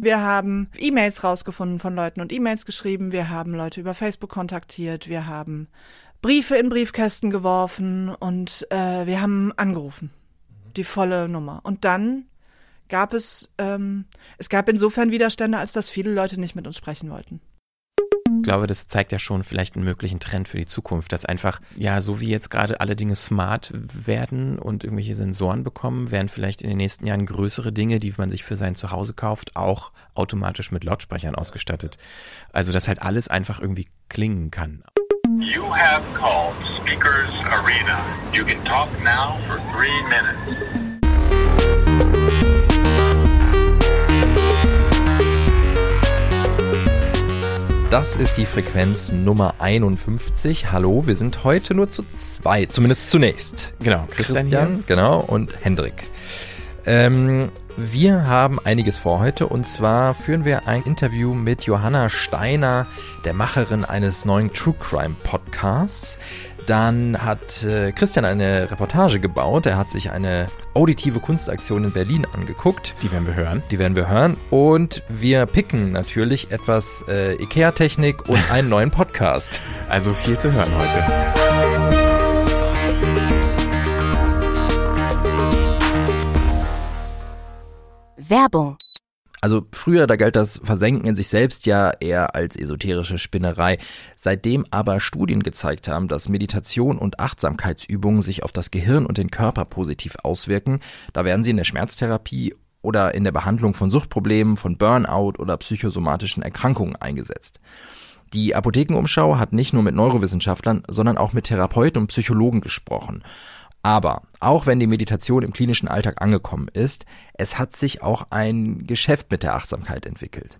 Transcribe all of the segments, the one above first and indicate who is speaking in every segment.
Speaker 1: Wir haben E-Mails rausgefunden von Leuten und E-Mails geschrieben. Wir haben Leute über Facebook kontaktiert. Wir haben Briefe in Briefkästen geworfen und äh, wir haben angerufen. Die volle Nummer. Und dann gab es, ähm, es gab insofern Widerstände, als dass viele Leute nicht mit uns sprechen wollten.
Speaker 2: Ich glaube, das zeigt ja schon vielleicht einen möglichen Trend für die Zukunft, dass einfach, ja, so wie jetzt gerade alle Dinge smart werden und irgendwelche Sensoren bekommen, werden vielleicht in den nächsten Jahren größere Dinge, die man sich für sein Zuhause kauft, auch automatisch mit Lautsprechern ausgestattet. Also, dass halt alles einfach irgendwie klingen kann. You have called Speakers Arena. You can talk now for three minutes. Das ist die Frequenz Nummer 51. Hallo, wir sind heute nur zu zwei, zumindest zunächst.
Speaker 1: Genau,
Speaker 2: Christian, Christian genau, und Hendrik. Ähm, wir haben einiges vor heute und zwar führen wir ein Interview mit Johanna Steiner, der Macherin eines neuen True Crime Podcasts. Dann hat äh, Christian eine Reportage gebaut. Er hat sich eine auditive Kunstaktion in Berlin angeguckt.
Speaker 1: Die werden wir hören.
Speaker 2: Die werden wir hören. Und wir picken natürlich etwas äh, IKEA-Technik und einen neuen Podcast.
Speaker 1: Also viel zu hören heute.
Speaker 2: Werbung also früher, da galt das Versenken in sich selbst ja eher als esoterische Spinnerei. Seitdem aber Studien gezeigt haben, dass Meditation und Achtsamkeitsübungen sich auf das Gehirn und den Körper positiv auswirken, da werden sie in der Schmerztherapie oder in der Behandlung von Suchtproblemen, von Burnout oder psychosomatischen Erkrankungen eingesetzt. Die Apothekenumschau hat nicht nur mit Neurowissenschaftlern, sondern auch mit Therapeuten und Psychologen gesprochen. Aber auch wenn die Meditation im klinischen Alltag angekommen ist, es hat sich auch ein Geschäft mit der Achtsamkeit entwickelt.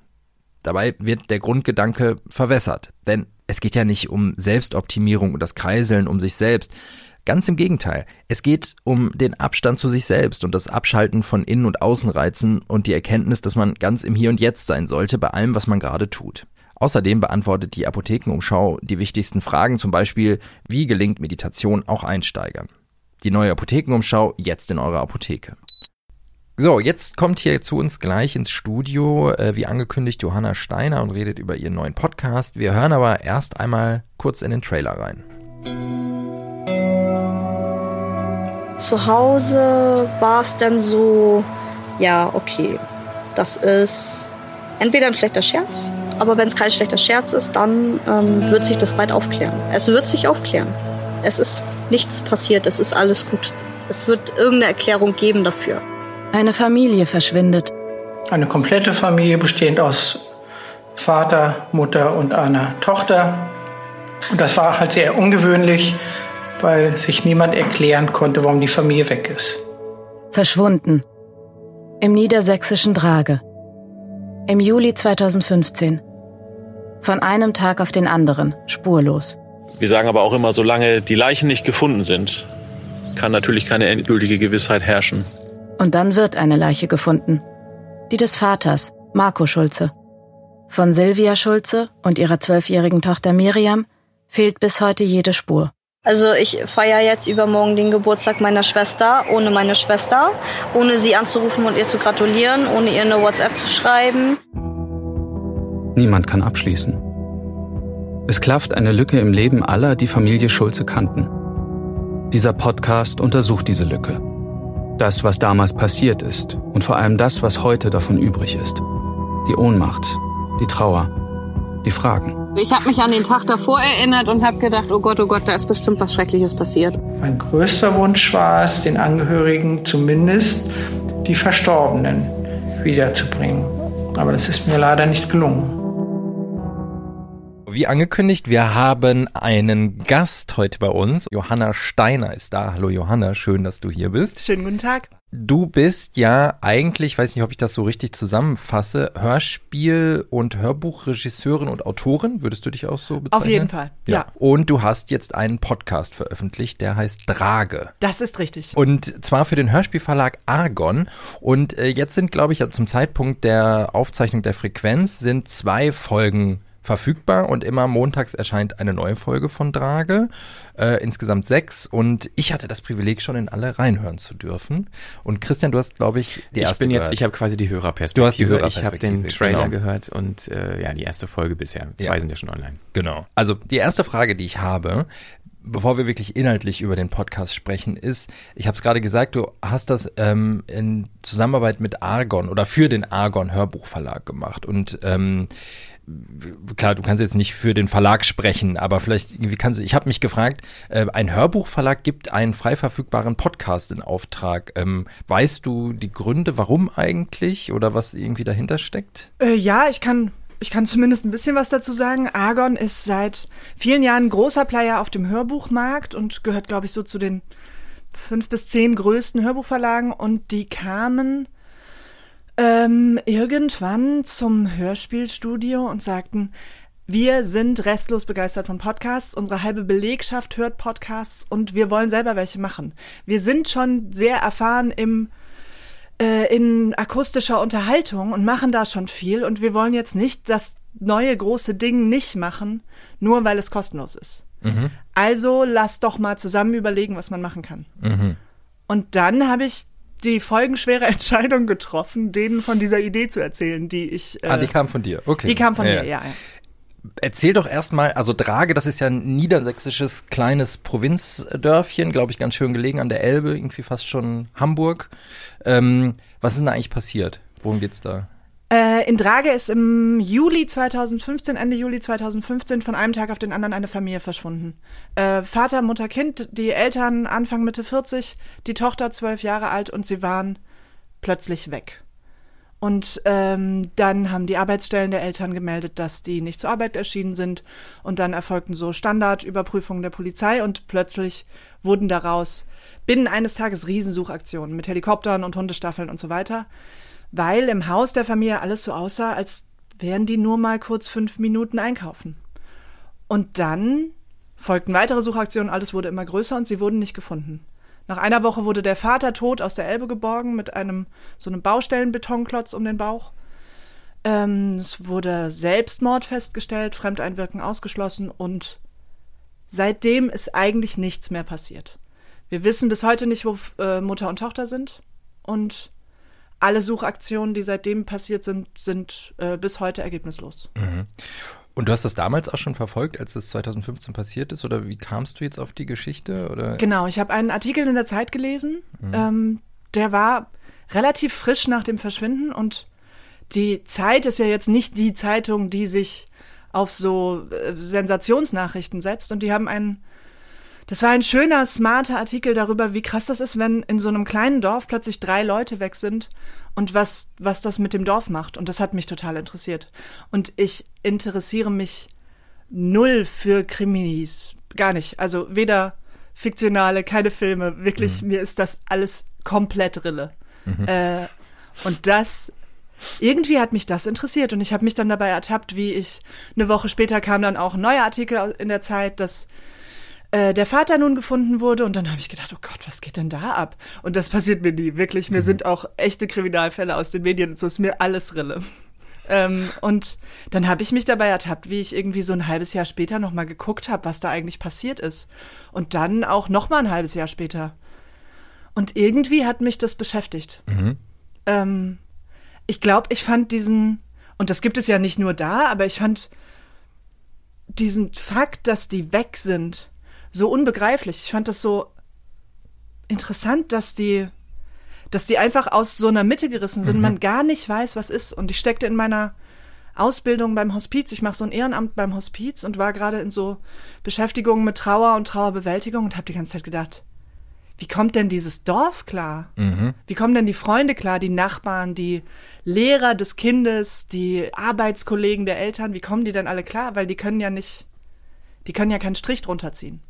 Speaker 2: Dabei wird der Grundgedanke verwässert, denn es geht ja nicht um Selbstoptimierung und das Kreiseln um sich selbst. Ganz im Gegenteil, es geht um den Abstand zu sich selbst und das Abschalten von Innen- und Außenreizen und die Erkenntnis, dass man ganz im Hier und Jetzt sein sollte bei allem, was man gerade tut. Außerdem beantwortet die Apothekenumschau die wichtigsten Fragen, zum Beispiel, wie gelingt Meditation auch Einsteigern. Die neue Apothekenumschau jetzt in eurer Apotheke. So, jetzt kommt hier zu uns gleich ins Studio, äh, wie angekündigt, Johanna Steiner und redet über ihren neuen Podcast. Wir hören aber erst einmal kurz in den Trailer rein.
Speaker 3: Zu Hause war es dann so, ja, okay, das ist entweder ein schlechter Scherz, aber wenn es kein schlechter Scherz ist, dann ähm, wird sich das bald aufklären. Es wird sich aufklären. Es ist nichts passiert, es ist alles gut. Es wird irgendeine Erklärung geben dafür.
Speaker 4: Eine Familie verschwindet.
Speaker 5: Eine komplette Familie bestehend aus Vater, Mutter und einer Tochter. Und das war halt sehr ungewöhnlich, weil sich niemand erklären konnte, warum die Familie weg ist.
Speaker 4: Verschwunden. Im niedersächsischen Drage. Im Juli 2015. Von einem Tag auf den anderen, spurlos.
Speaker 6: Wir sagen aber auch immer, solange die Leichen nicht gefunden sind, kann natürlich keine endgültige Gewissheit herrschen.
Speaker 4: Und dann wird eine Leiche gefunden. Die des Vaters, Marco Schulze. Von Silvia Schulze und ihrer zwölfjährigen Tochter Miriam fehlt bis heute jede Spur.
Speaker 3: Also ich feiere jetzt übermorgen den Geburtstag meiner Schwester, ohne meine Schwester, ohne sie anzurufen und ihr zu gratulieren, ohne ihr eine WhatsApp zu schreiben.
Speaker 7: Niemand kann abschließen. Es klafft eine Lücke im Leben aller, die Familie Schulze kannten. Dieser Podcast untersucht diese Lücke. Das, was damals passiert ist und vor allem das, was heute davon übrig ist. Die Ohnmacht, die Trauer, die Fragen.
Speaker 8: Ich habe mich an den Tag davor erinnert und habe gedacht, oh Gott, oh Gott, da ist bestimmt was Schreckliches passiert.
Speaker 5: Mein größter Wunsch war es, den Angehörigen zumindest die Verstorbenen wiederzubringen. Aber das ist mir leider nicht gelungen.
Speaker 2: Wie angekündigt, wir haben einen Gast heute bei uns. Johanna Steiner ist da. Hallo Johanna, schön, dass du hier bist.
Speaker 1: Schönen guten Tag.
Speaker 2: Du bist ja eigentlich, weiß nicht, ob ich das so richtig zusammenfasse, Hörspiel- und Hörbuchregisseurin und Autorin. Würdest du dich auch so bezeichnen?
Speaker 1: Auf jeden Fall, ja. ja.
Speaker 2: Und du hast jetzt einen Podcast veröffentlicht, der heißt Drage.
Speaker 1: Das ist richtig.
Speaker 2: Und zwar für den Hörspielverlag Argon. Und äh, jetzt sind, glaube ich, zum Zeitpunkt der Aufzeichnung der Frequenz sind zwei Folgen verfügbar und immer montags erscheint eine neue Folge von Drage. Äh, insgesamt sechs und ich hatte das Privileg, schon in alle reinhören zu dürfen. Und Christian, du hast, glaube ich,
Speaker 9: die erste. Ich bin jetzt, gehört. ich habe quasi die Hörerperspektive.
Speaker 2: Du hast die Hörerperspektive.
Speaker 9: Ich habe den Trailer genau. gehört und äh, ja, die erste Folge bisher. Zwei ja. sind ja schon online.
Speaker 2: Genau. Also die erste Frage, die ich habe, bevor wir wirklich inhaltlich über den Podcast sprechen, ist, ich habe es gerade gesagt, du hast das ähm, in Zusammenarbeit mit Argon oder für den Argon Hörbuchverlag gemacht. Und ähm, klar, du kannst jetzt nicht für den Verlag sprechen, aber vielleicht irgendwie kannst du, ich habe mich gefragt, äh, ein Hörbuchverlag gibt einen frei verfügbaren Podcast in Auftrag. Ähm, weißt du die Gründe, warum eigentlich oder was irgendwie dahinter steckt?
Speaker 1: Äh, ja, ich kann ich kann zumindest ein bisschen was dazu sagen. Argon ist seit vielen Jahren großer Player auf dem Hörbuchmarkt und gehört, glaube ich, so zu den fünf bis zehn größten Hörbuchverlagen. Und die kamen ähm, irgendwann zum Hörspielstudio und sagten, wir sind restlos begeistert von Podcasts. Unsere halbe Belegschaft hört Podcasts und wir wollen selber welche machen. Wir sind schon sehr erfahren im äh, in akustischer Unterhaltung und machen da schon viel. Und wir wollen jetzt nicht das neue große Ding nicht machen, nur weil es kostenlos ist. Mhm. Also lass doch mal zusammen überlegen, was man machen kann. Mhm. Und dann habe ich die folgenschwere Entscheidung getroffen, denen von dieser Idee zu erzählen, die ich.
Speaker 2: Äh, ah, die kam von dir, okay.
Speaker 1: Die kam von ja, mir, ja. ja.
Speaker 2: Erzähl doch erstmal, also Drage, das ist ja ein niedersächsisches kleines Provinzdörfchen, glaube ich, ganz schön gelegen an der Elbe, irgendwie fast schon Hamburg. Ähm, was ist denn da eigentlich passiert? Worum geht's da?
Speaker 1: Äh, in Drage ist im Juli 2015, Ende Juli 2015, von einem Tag auf den anderen eine Familie verschwunden. Äh, Vater, Mutter, Kind, die Eltern Anfang Mitte 40, die Tochter zwölf Jahre alt und sie waren plötzlich weg. Und ähm, dann haben die Arbeitsstellen der Eltern gemeldet, dass die nicht zur Arbeit erschienen sind. Und dann erfolgten so Standardüberprüfungen der Polizei und plötzlich wurden daraus binnen eines Tages Riesensuchaktionen mit Helikoptern und Hundestaffeln und so weiter, weil im Haus der Familie alles so aussah, als wären die nur mal kurz fünf Minuten einkaufen. Und dann folgten weitere Suchaktionen, alles wurde immer größer und sie wurden nicht gefunden. Nach einer Woche wurde der Vater tot aus der Elbe geborgen mit einem so einem Baustellenbetonklotz um den Bauch. Ähm, es wurde Selbstmord festgestellt, Fremdeinwirken ausgeschlossen und seitdem ist eigentlich nichts mehr passiert. Wir wissen bis heute nicht, wo äh, Mutter und Tochter sind und alle Suchaktionen, die seitdem passiert sind, sind äh, bis heute ergebnislos. Mhm.
Speaker 2: Und du hast das damals auch schon verfolgt, als es 2015 passiert ist? Oder wie kamst du jetzt auf die Geschichte? Oder?
Speaker 1: Genau, ich habe einen Artikel in der Zeit gelesen. Mhm. Ähm, der war relativ frisch nach dem Verschwinden. Und die Zeit ist ja jetzt nicht die Zeitung, die sich auf so äh, Sensationsnachrichten setzt. Und die haben einen das war ein schöner, smarter Artikel darüber, wie krass das ist, wenn in so einem kleinen Dorf plötzlich drei Leute weg sind und was, was das mit dem Dorf macht. Und das hat mich total interessiert. Und ich interessiere mich null für Kriminis. Gar nicht. Also weder fiktionale, keine Filme. Wirklich, mhm. mir ist das alles komplett Rille. Mhm. Äh, und das irgendwie hat mich das interessiert und ich habe mich dann dabei ertappt, wie ich eine Woche später kam dann auch ein neuer Artikel in der Zeit, dass äh, der Vater nun gefunden wurde. Und dann habe ich gedacht, oh Gott, was geht denn da ab? Und das passiert mir nie. Wirklich, mir mhm. sind auch echte Kriminalfälle aus den Medien so ist mir alles Rille. Ähm, und dann habe ich mich dabei ertappt, wie ich irgendwie so ein halbes Jahr später nochmal geguckt habe, was da eigentlich passiert ist. Und dann auch nochmal ein halbes Jahr später. Und irgendwie hat mich das beschäftigt. Mhm. Ähm, ich glaube, ich fand diesen, und das gibt es ja nicht nur da, aber ich fand diesen Fakt, dass die weg sind, so unbegreiflich. Ich fand das so interessant, dass die, dass die einfach aus so einer Mitte gerissen sind, mhm. man gar nicht weiß, was ist. Und ich steckte in meiner Ausbildung beim Hospiz. Ich mache so ein Ehrenamt beim Hospiz und war gerade in so Beschäftigungen mit Trauer und Trauerbewältigung und habe die ganze Zeit gedacht, wie kommt denn dieses Dorf klar? Mhm. Wie kommen denn die Freunde klar, die Nachbarn, die Lehrer des Kindes, die Arbeitskollegen der Eltern, wie kommen die denn alle klar? Weil die können ja nicht, die können ja keinen Strich drunter ziehen.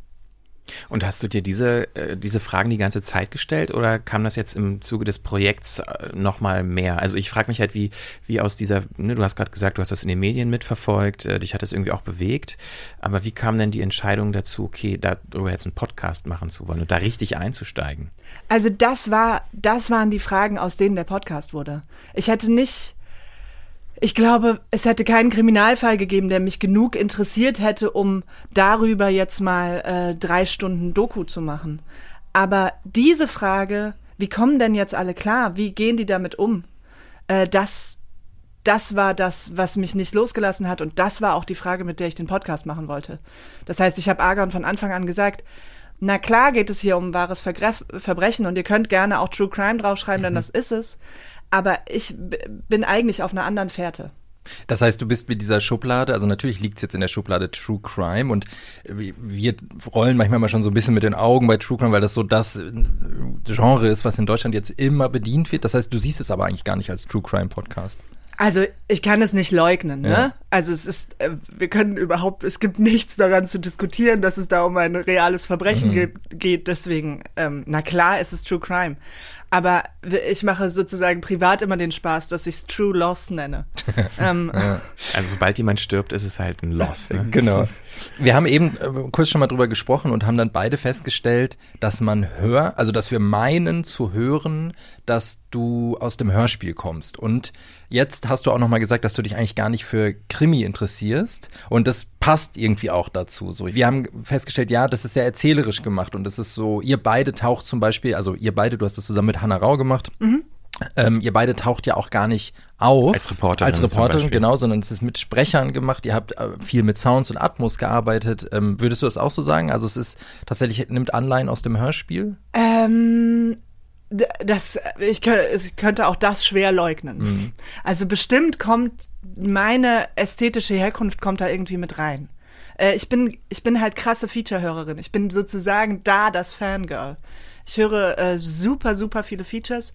Speaker 9: Und hast du dir diese, äh, diese Fragen die ganze Zeit gestellt oder kam das jetzt im Zuge des Projekts äh, nochmal mehr? Also ich frage mich halt, wie, wie aus dieser, ne, du hast gerade gesagt, du hast das in den Medien mitverfolgt, äh, dich hat das irgendwie auch bewegt, aber wie kam denn die Entscheidung dazu, okay, darüber jetzt einen Podcast machen zu wollen und da richtig einzusteigen?
Speaker 1: Also das war, das waren die Fragen, aus denen der Podcast wurde. Ich hätte nicht, Ich glaube, es hätte keinen Kriminalfall gegeben, der mich genug interessiert hätte, um darüber jetzt mal äh, drei Stunden Doku zu machen. Aber diese Frage, wie kommen denn jetzt alle klar? Wie gehen die damit um? Äh, das, das war das, was mich nicht losgelassen hat. Und das war auch die Frage, mit der ich den Podcast machen wollte. Das heißt, ich habe Argon von Anfang an gesagt, na klar geht es hier um wahres Vergref Verbrechen und ihr könnt gerne auch True Crime draufschreiben, denn mhm. das ist es. Aber ich bin eigentlich auf einer anderen Fährte.
Speaker 2: Das heißt, du bist mit dieser Schublade, also natürlich liegt es jetzt in der Schublade True Crime und wir rollen manchmal mal schon so ein bisschen mit den Augen bei True Crime, weil das so das äh, Genre ist, was in Deutschland jetzt immer bedient wird. Das heißt, du siehst es aber eigentlich gar nicht als True Crime Podcast.
Speaker 1: Also ich kann es nicht leugnen, ne? Ja. Also es ist, äh, wir können überhaupt, es gibt nichts daran zu diskutieren, dass es da um ein reales Verbrechen mhm. geht. Deswegen, ähm, na klar, es ist True Crime. Aber ich mache sozusagen privat immer den Spaß, dass ich es True Loss nenne.
Speaker 9: ähm. Also sobald jemand stirbt, ist es halt ein Loss. Ne?
Speaker 2: Genau. Wir haben eben äh, kurz schon mal drüber gesprochen und haben dann beide festgestellt, dass man hört, also dass wir meinen zu hören, dass du aus dem Hörspiel kommst. Und jetzt hast du auch noch mal gesagt, dass du dich eigentlich gar nicht für Krimi interessierst. Und das passt irgendwie auch dazu. So, wir haben festgestellt, ja, das ist sehr erzählerisch gemacht und das ist so, ihr beide taucht zum Beispiel, also ihr beide, du hast das zusammen mit Hannah Rau gemacht. Mhm. Ähm, ihr beide taucht ja auch gar nicht auf.
Speaker 9: Als Reporterin.
Speaker 2: Als Reporterin, genau, sondern es ist mit Sprechern gemacht. Ihr habt äh, viel mit Sounds und Atmos gearbeitet. Ähm, würdest du das auch so sagen? Also es ist tatsächlich, nimmt Anleihen aus dem Hörspiel?
Speaker 1: Ähm, das, ich, ich könnte auch das schwer leugnen. Mhm. Also bestimmt kommt meine ästhetische Herkunft kommt da irgendwie mit rein. Äh, ich bin, ich bin halt krasse Feature-Hörerin. Ich bin sozusagen da das Fangirl. Ich höre äh, super, super viele Features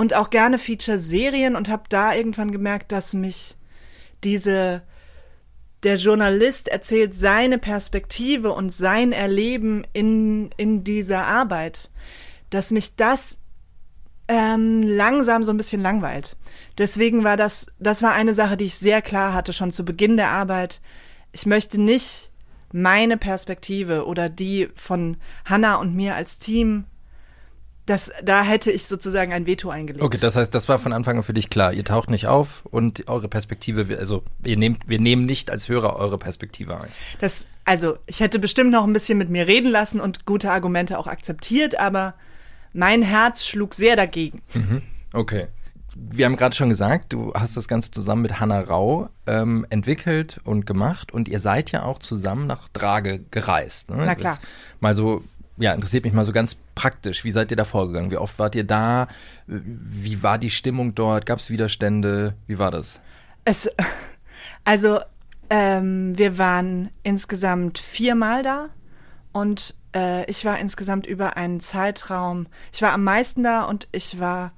Speaker 1: und auch gerne Feature-Serien und habe da irgendwann gemerkt, dass mich diese der Journalist erzählt seine Perspektive und sein Erleben in, in dieser Arbeit, dass mich das ähm, langsam so ein bisschen langweilt. Deswegen war das, das war eine Sache, die ich sehr klar hatte, schon zu Beginn der Arbeit. Ich möchte nicht meine Perspektive oder die von Hannah und mir als Team das, da hätte ich sozusagen ein Veto eingelegt.
Speaker 2: Okay, das heißt, das war von Anfang an für dich klar. Ihr taucht nicht auf und eure Perspektive, also ihr nehmt, wir nehmen nicht als Hörer eure Perspektive ein.
Speaker 1: Das, also ich hätte bestimmt noch ein bisschen mit mir reden lassen und gute Argumente auch akzeptiert, aber mein Herz schlug sehr dagegen.
Speaker 2: Mhm. Okay. Wir haben gerade schon gesagt, du hast das Ganze zusammen mit Hannah Rau ähm, entwickelt und gemacht und ihr seid ja auch zusammen nach Drage gereist.
Speaker 1: Ne? Na klar. Jetzt
Speaker 2: mal so ja, interessiert mich mal so ganz praktisch. Wie seid ihr da vorgegangen? Wie oft wart ihr da? Wie war die Stimmung dort? Gab es Widerstände? Wie war das?
Speaker 1: Es, also, ähm, wir waren insgesamt viermal da und äh, ich war insgesamt über einen Zeitraum, ich war am meisten da und ich war,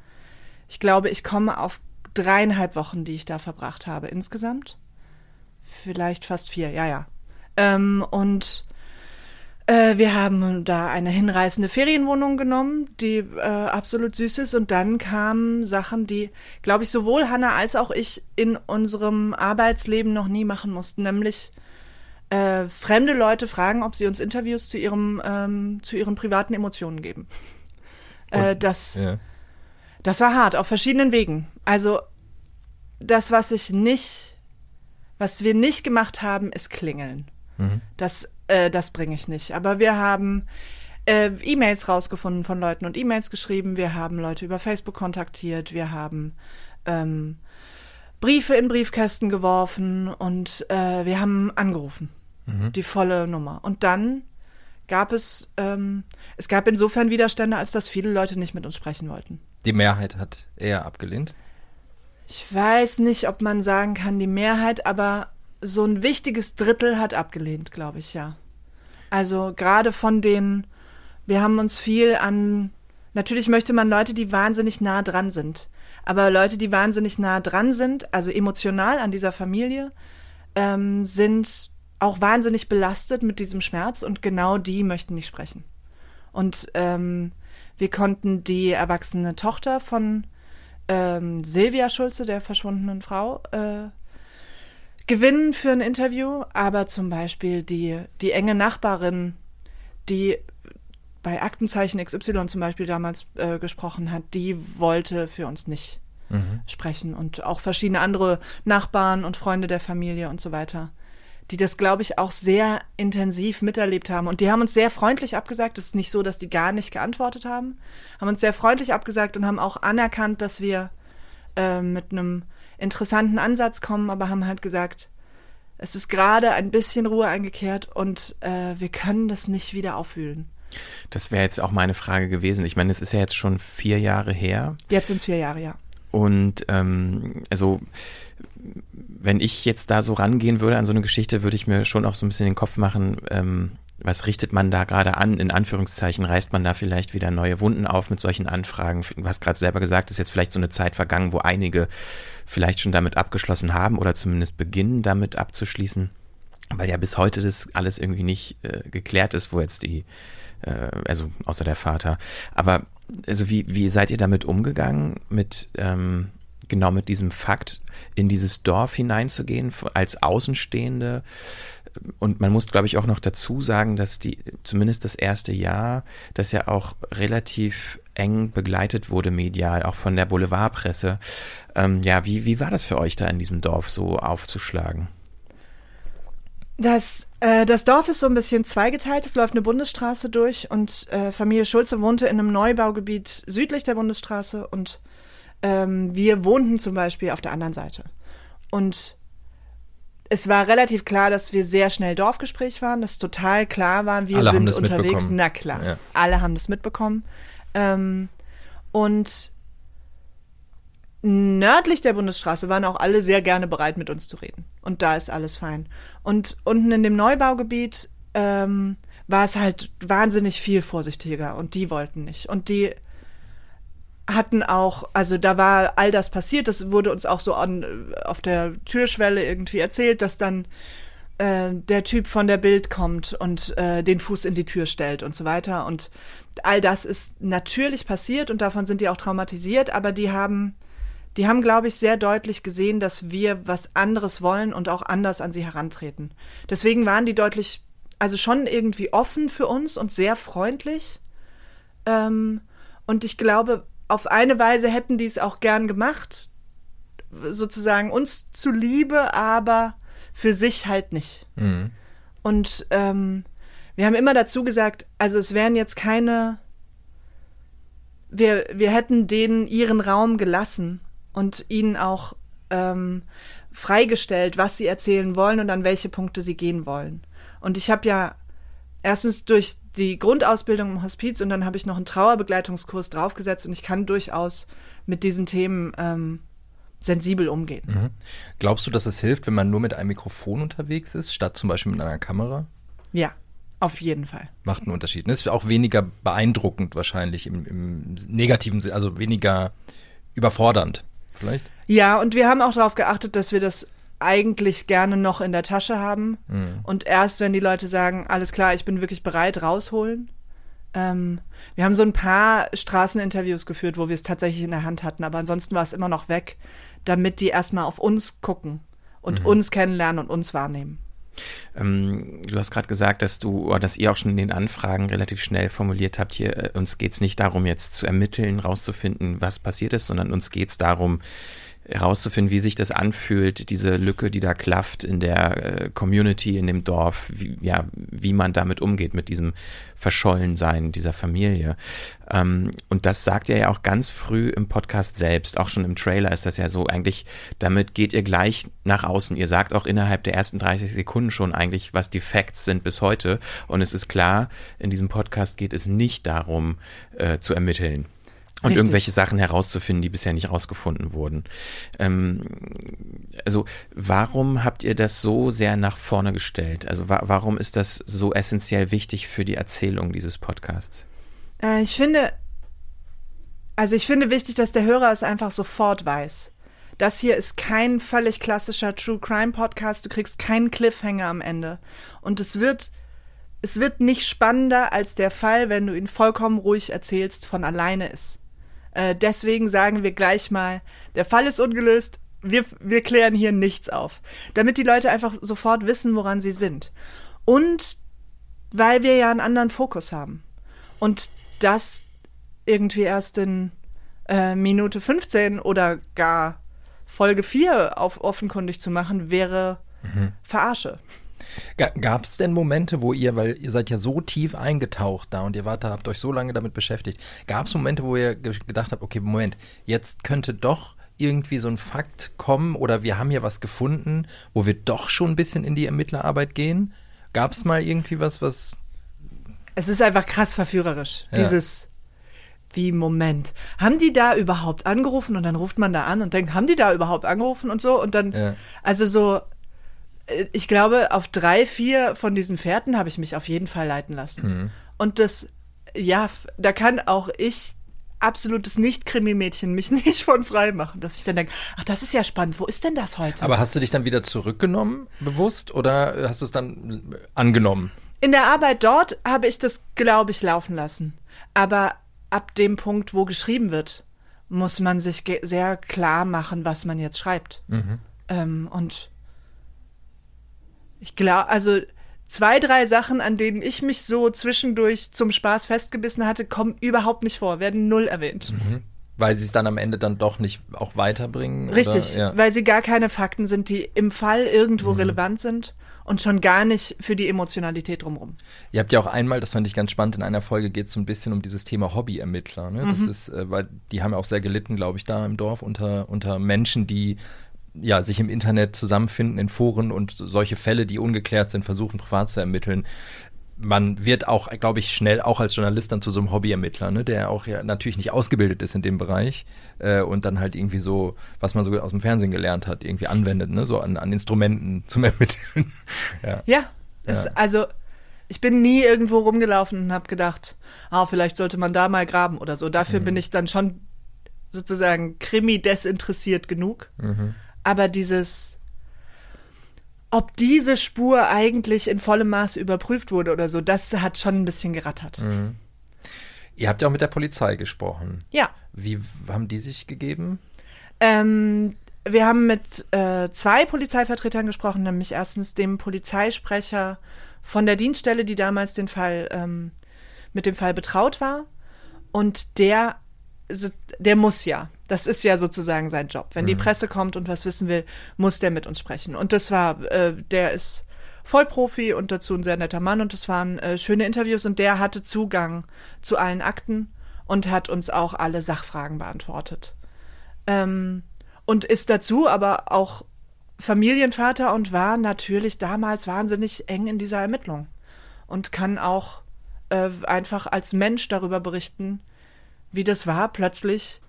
Speaker 1: ich glaube, ich komme auf dreieinhalb Wochen, die ich da verbracht habe insgesamt. Vielleicht fast vier, ja, ja. Ähm, und äh, wir haben da eine hinreißende Ferienwohnung genommen, die äh, absolut süß ist. Und dann kamen Sachen, die, glaube ich, sowohl Hannah als auch ich in unserem Arbeitsleben noch nie machen mussten, nämlich äh, fremde Leute fragen, ob sie uns Interviews zu ihrem ähm, zu ihren privaten Emotionen geben. Äh, das, ja. das war hart auf verschiedenen Wegen. Also das, was ich nicht, was wir nicht gemacht haben, ist klingeln. Mhm. Das äh, das bringe ich nicht. Aber wir haben äh, E-Mails rausgefunden von Leuten und E-Mails geschrieben. Wir haben Leute über Facebook kontaktiert. Wir haben ähm, Briefe in Briefkästen geworfen und äh, wir haben angerufen. Mhm. Die volle Nummer. Und dann gab es, ähm, es gab insofern Widerstände, als dass viele Leute nicht mit uns sprechen wollten.
Speaker 2: Die Mehrheit hat eher abgelehnt?
Speaker 1: Ich weiß nicht, ob man sagen kann, die Mehrheit, aber so ein wichtiges Drittel hat abgelehnt, glaube ich, ja. Also gerade von den, wir haben uns viel an, natürlich möchte man Leute, die wahnsinnig nah dran sind. Aber Leute, die wahnsinnig nah dran sind, also emotional an dieser Familie, ähm, sind auch wahnsinnig belastet mit diesem Schmerz und genau die möchten nicht sprechen. Und ähm, wir konnten die erwachsene Tochter von ähm, Silvia Schulze, der verschwundenen Frau, äh, gewinnen für ein Interview, aber zum Beispiel die, die enge Nachbarin, die bei Aktenzeichen XY zum Beispiel damals äh, gesprochen hat, die wollte für uns nicht mhm. sprechen und auch verschiedene andere Nachbarn und Freunde der Familie und so weiter, die das, glaube ich, auch sehr intensiv miterlebt haben. Und die haben uns sehr freundlich abgesagt. Es ist nicht so, dass die gar nicht geantwortet haben, haben uns sehr freundlich abgesagt und haben auch anerkannt, dass wir äh, mit einem interessanten Ansatz kommen, aber haben halt gesagt, es ist gerade ein bisschen Ruhe eingekehrt und äh, wir können das nicht wieder aufwühlen.
Speaker 9: Das wäre jetzt auch meine Frage gewesen. Ich meine, es ist ja jetzt schon vier Jahre her.
Speaker 1: Jetzt sind es vier Jahre, ja.
Speaker 9: Und ähm, also wenn ich jetzt da so rangehen würde an so eine Geschichte, würde ich mir schon auch so ein bisschen den Kopf machen, ähm, was richtet man da gerade an? In Anführungszeichen reißt man da vielleicht wieder neue Wunden auf mit solchen Anfragen. Hast gerade selber gesagt, ist jetzt vielleicht so eine Zeit vergangen, wo einige vielleicht schon damit abgeschlossen haben oder zumindest beginnen damit abzuschließen, weil ja bis heute das alles irgendwie nicht äh, geklärt ist, wo jetzt die, äh, also außer der Vater. Aber also wie, wie seid ihr damit umgegangen, mit ähm, genau mit diesem Fakt, in dieses Dorf hineinzugehen als Außenstehende? Und man muss, glaube ich, auch noch dazu sagen, dass die, zumindest das erste Jahr, das ja auch relativ eng begleitet wurde medial, auch von der Boulevardpresse. Ähm, ja, wie, wie war das für euch da in diesem Dorf so aufzuschlagen?
Speaker 1: Das, äh, das Dorf ist so ein bisschen zweigeteilt. Es läuft eine Bundesstraße durch und äh, Familie Schulze wohnte in einem Neubaugebiet südlich der Bundesstraße und ähm, wir wohnten zum Beispiel auf der anderen Seite. Und es war relativ klar, dass wir sehr schnell Dorfgespräch waren, dass total klar war, wir
Speaker 2: alle
Speaker 1: sind unterwegs. Na klar, ja. alle haben das mitbekommen. Ähm, und nördlich der Bundesstraße waren auch alle sehr gerne bereit, mit uns zu reden. Und da ist alles fein. Und unten in dem Neubaugebiet ähm, war es halt wahnsinnig viel vorsichtiger und die wollten nicht. Und die hatten auch, also da war all das passiert, das wurde uns auch so an, auf der Türschwelle irgendwie erzählt, dass dann äh, der Typ von der Bild kommt und äh, den Fuß in die Tür stellt und so weiter. Und all das ist natürlich passiert und davon sind die auch traumatisiert, aber die haben die haben, glaube ich, sehr deutlich gesehen, dass wir was anderes wollen und auch anders an sie herantreten. Deswegen waren die deutlich, also schon irgendwie offen für uns und sehr freundlich. Ähm, und ich glaube, auf eine Weise hätten die es auch gern gemacht, sozusagen uns zuliebe, aber für sich halt nicht. Mhm. Und ähm, wir haben immer dazu gesagt, also es wären jetzt keine, wir, wir hätten denen ihren Raum gelassen und ihnen auch ähm, freigestellt, was sie erzählen wollen und an welche Punkte sie gehen wollen. Und ich habe ja erstens durch die Grundausbildung im Hospiz und dann habe ich noch einen Trauerbegleitungskurs draufgesetzt und ich kann durchaus mit diesen Themen ähm, sensibel umgehen. Mhm.
Speaker 2: Glaubst du, dass es hilft, wenn man nur mit einem Mikrofon unterwegs ist, statt zum Beispiel mit einer Kamera?
Speaker 1: Ja, auf jeden Fall.
Speaker 2: Macht einen Unterschied. Ist auch weniger beeindruckend wahrscheinlich im, im negativen Sinne, also weniger überfordernd vielleicht?
Speaker 1: Ja, und wir haben auch darauf geachtet, dass wir das eigentlich gerne noch in der Tasche haben mhm. und erst, wenn die Leute sagen, alles klar, ich bin wirklich bereit, rausholen. Ähm, wir haben so ein paar Straßeninterviews geführt, wo wir es tatsächlich in der Hand hatten, aber ansonsten war es immer noch weg, damit die erstmal auf uns gucken und mhm. uns kennenlernen und uns wahrnehmen.
Speaker 9: Ähm, du hast gerade gesagt, dass du, oder dass ihr auch schon in den Anfragen relativ schnell formuliert habt, hier, äh, uns geht es nicht darum, jetzt zu ermitteln, rauszufinden, was passiert ist, sondern uns geht es darum, herauszufinden, wie sich das anfühlt, diese Lücke, die da klafft in der äh, Community, in dem Dorf, wie, ja, wie man damit umgeht, mit diesem Verschollensein dieser Familie. Ähm, und das sagt ihr ja auch ganz früh im Podcast selbst, auch schon im Trailer ist das ja so, eigentlich, damit geht ihr gleich nach außen. Ihr sagt auch innerhalb der ersten 30 Sekunden schon eigentlich, was die Facts sind bis heute. Und es ist klar, in diesem Podcast geht es nicht darum, äh, zu ermitteln und Richtig. irgendwelche Sachen herauszufinden, die bisher nicht rausgefunden wurden. Ähm, also warum habt ihr das so sehr nach vorne gestellt? Also wa warum ist das so essentiell wichtig für die Erzählung dieses Podcasts?
Speaker 1: Äh, ich finde, also ich finde wichtig, dass der Hörer es einfach sofort weiß. Das hier ist kein völlig klassischer True Crime Podcast. Du kriegst keinen Cliffhanger am Ende. Und es wird, es wird nicht spannender als der Fall, wenn du ihn vollkommen ruhig erzählst, von alleine ist. Äh, deswegen sagen wir gleich mal, der Fall ist ungelöst, wir, wir klären hier nichts auf. Damit die Leute einfach sofort wissen, woran sie sind. Und weil wir ja einen anderen Fokus haben. Und das irgendwie erst in äh, Minute 15 oder gar Folge 4 auf offenkundig zu machen, wäre mhm. Verarsche.
Speaker 2: Gab es denn Momente, wo ihr, weil ihr seid ja so tief eingetaucht da und ihr wart da, habt euch so lange damit beschäftigt, gab es Momente, wo ihr gedacht habt, okay, Moment, jetzt könnte doch irgendwie so ein Fakt kommen oder wir haben hier was gefunden, wo wir doch schon ein bisschen in die Ermittlerarbeit gehen? Gab es mal irgendwie was, was.
Speaker 1: Es ist einfach krass verführerisch. Ja. Dieses, wie Moment, haben die da überhaupt angerufen und dann ruft man da an und denkt, haben die da überhaupt angerufen und so und dann, ja. also so, ich glaube, auf drei, vier von diesen Fährten habe ich mich auf jeden Fall leiten lassen. Mhm. Und das, ja, da kann auch ich absolutes Nicht-Krimi-Mädchen mich nicht von frei machen, dass ich dann denke, ach, das ist ja spannend, wo ist denn das heute?
Speaker 2: Aber hast du dich dann wieder zurückgenommen, bewusst, oder hast du es dann angenommen?
Speaker 1: In der Arbeit dort habe ich das, glaube ich, laufen lassen. Aber ab dem Punkt, wo geschrieben wird, muss man sich sehr klar machen, was man jetzt schreibt. Mhm. Ähm, und ich glaube, also zwei, drei Sachen, an denen ich mich so zwischendurch zum Spaß festgebissen hatte, kommen überhaupt nicht vor, werden null erwähnt. Mhm.
Speaker 2: Weil sie es dann am Ende dann doch nicht auch weiterbringen?
Speaker 1: Richtig, ja. weil sie gar keine Fakten sind, die im Fall irgendwo mhm. relevant sind und schon gar nicht für die Emotionalität drumherum.
Speaker 2: Ihr habt ja auch einmal, das fand ich ganz spannend, in einer Folge geht es so ein bisschen um dieses Thema Hobbyermittler. Ne? Das mhm. ist, äh, weil die haben ja auch sehr gelitten, glaube ich, da im Dorf unter, unter Menschen, die ja, sich im Internet zusammenfinden in Foren und solche Fälle, die ungeklärt sind, versuchen privat zu ermitteln. Man wird auch, glaube ich, schnell auch als Journalist dann zu so einem Hobbyermittler, ne, der auch ja natürlich nicht ausgebildet ist in dem Bereich äh, und dann halt irgendwie so, was man so aus dem Fernsehen gelernt hat, irgendwie anwendet, ne, so an, an Instrumenten zum Ermitteln.
Speaker 1: ja, ja, das, ja. also ich bin nie irgendwo rumgelaufen und habe gedacht, ah, vielleicht sollte man da mal graben oder so. Dafür mhm. bin ich dann schon sozusagen krimi-desinteressiert genug. Mhm. Aber dieses, ob diese Spur eigentlich in vollem Maße überprüft wurde oder so, das hat schon ein bisschen gerattert. Mhm.
Speaker 2: Ihr habt ja auch mit der Polizei gesprochen.
Speaker 1: Ja.
Speaker 2: Wie haben die sich gegeben?
Speaker 1: Ähm, wir haben mit äh, zwei Polizeivertretern gesprochen, nämlich erstens dem Polizeisprecher von der Dienststelle, die damals den Fall ähm, mit dem Fall betraut war. Und der, der muss ja. Das ist ja sozusagen sein Job. Wenn mhm. die Presse kommt und was wissen will, muss der mit uns sprechen. Und das war, äh, der ist Vollprofi und dazu ein sehr netter Mann und das waren äh, schöne Interviews und der hatte Zugang zu allen Akten und hat uns auch alle Sachfragen beantwortet. Ähm, und ist dazu aber auch Familienvater und war natürlich damals wahnsinnig eng in dieser Ermittlung und kann auch äh, einfach als Mensch darüber berichten, wie das war, plötzlich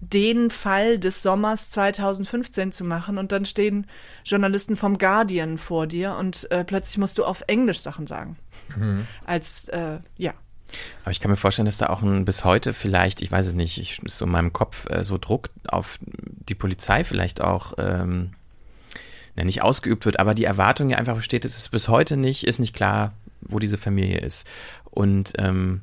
Speaker 1: den Fall des Sommers 2015 zu machen und dann stehen Journalisten vom Guardian vor dir und äh, plötzlich musst du auf Englisch Sachen sagen. Mhm. Als, äh, ja.
Speaker 9: Aber ich kann mir vorstellen, dass da auch ein, bis heute vielleicht, ich weiß es nicht, ich, so in meinem Kopf äh, so Druck auf die Polizei vielleicht auch ähm, nicht ausgeübt wird, aber die Erwartung ja einfach besteht, es ist bis heute nicht, ist nicht klar, wo diese Familie ist. Und ähm,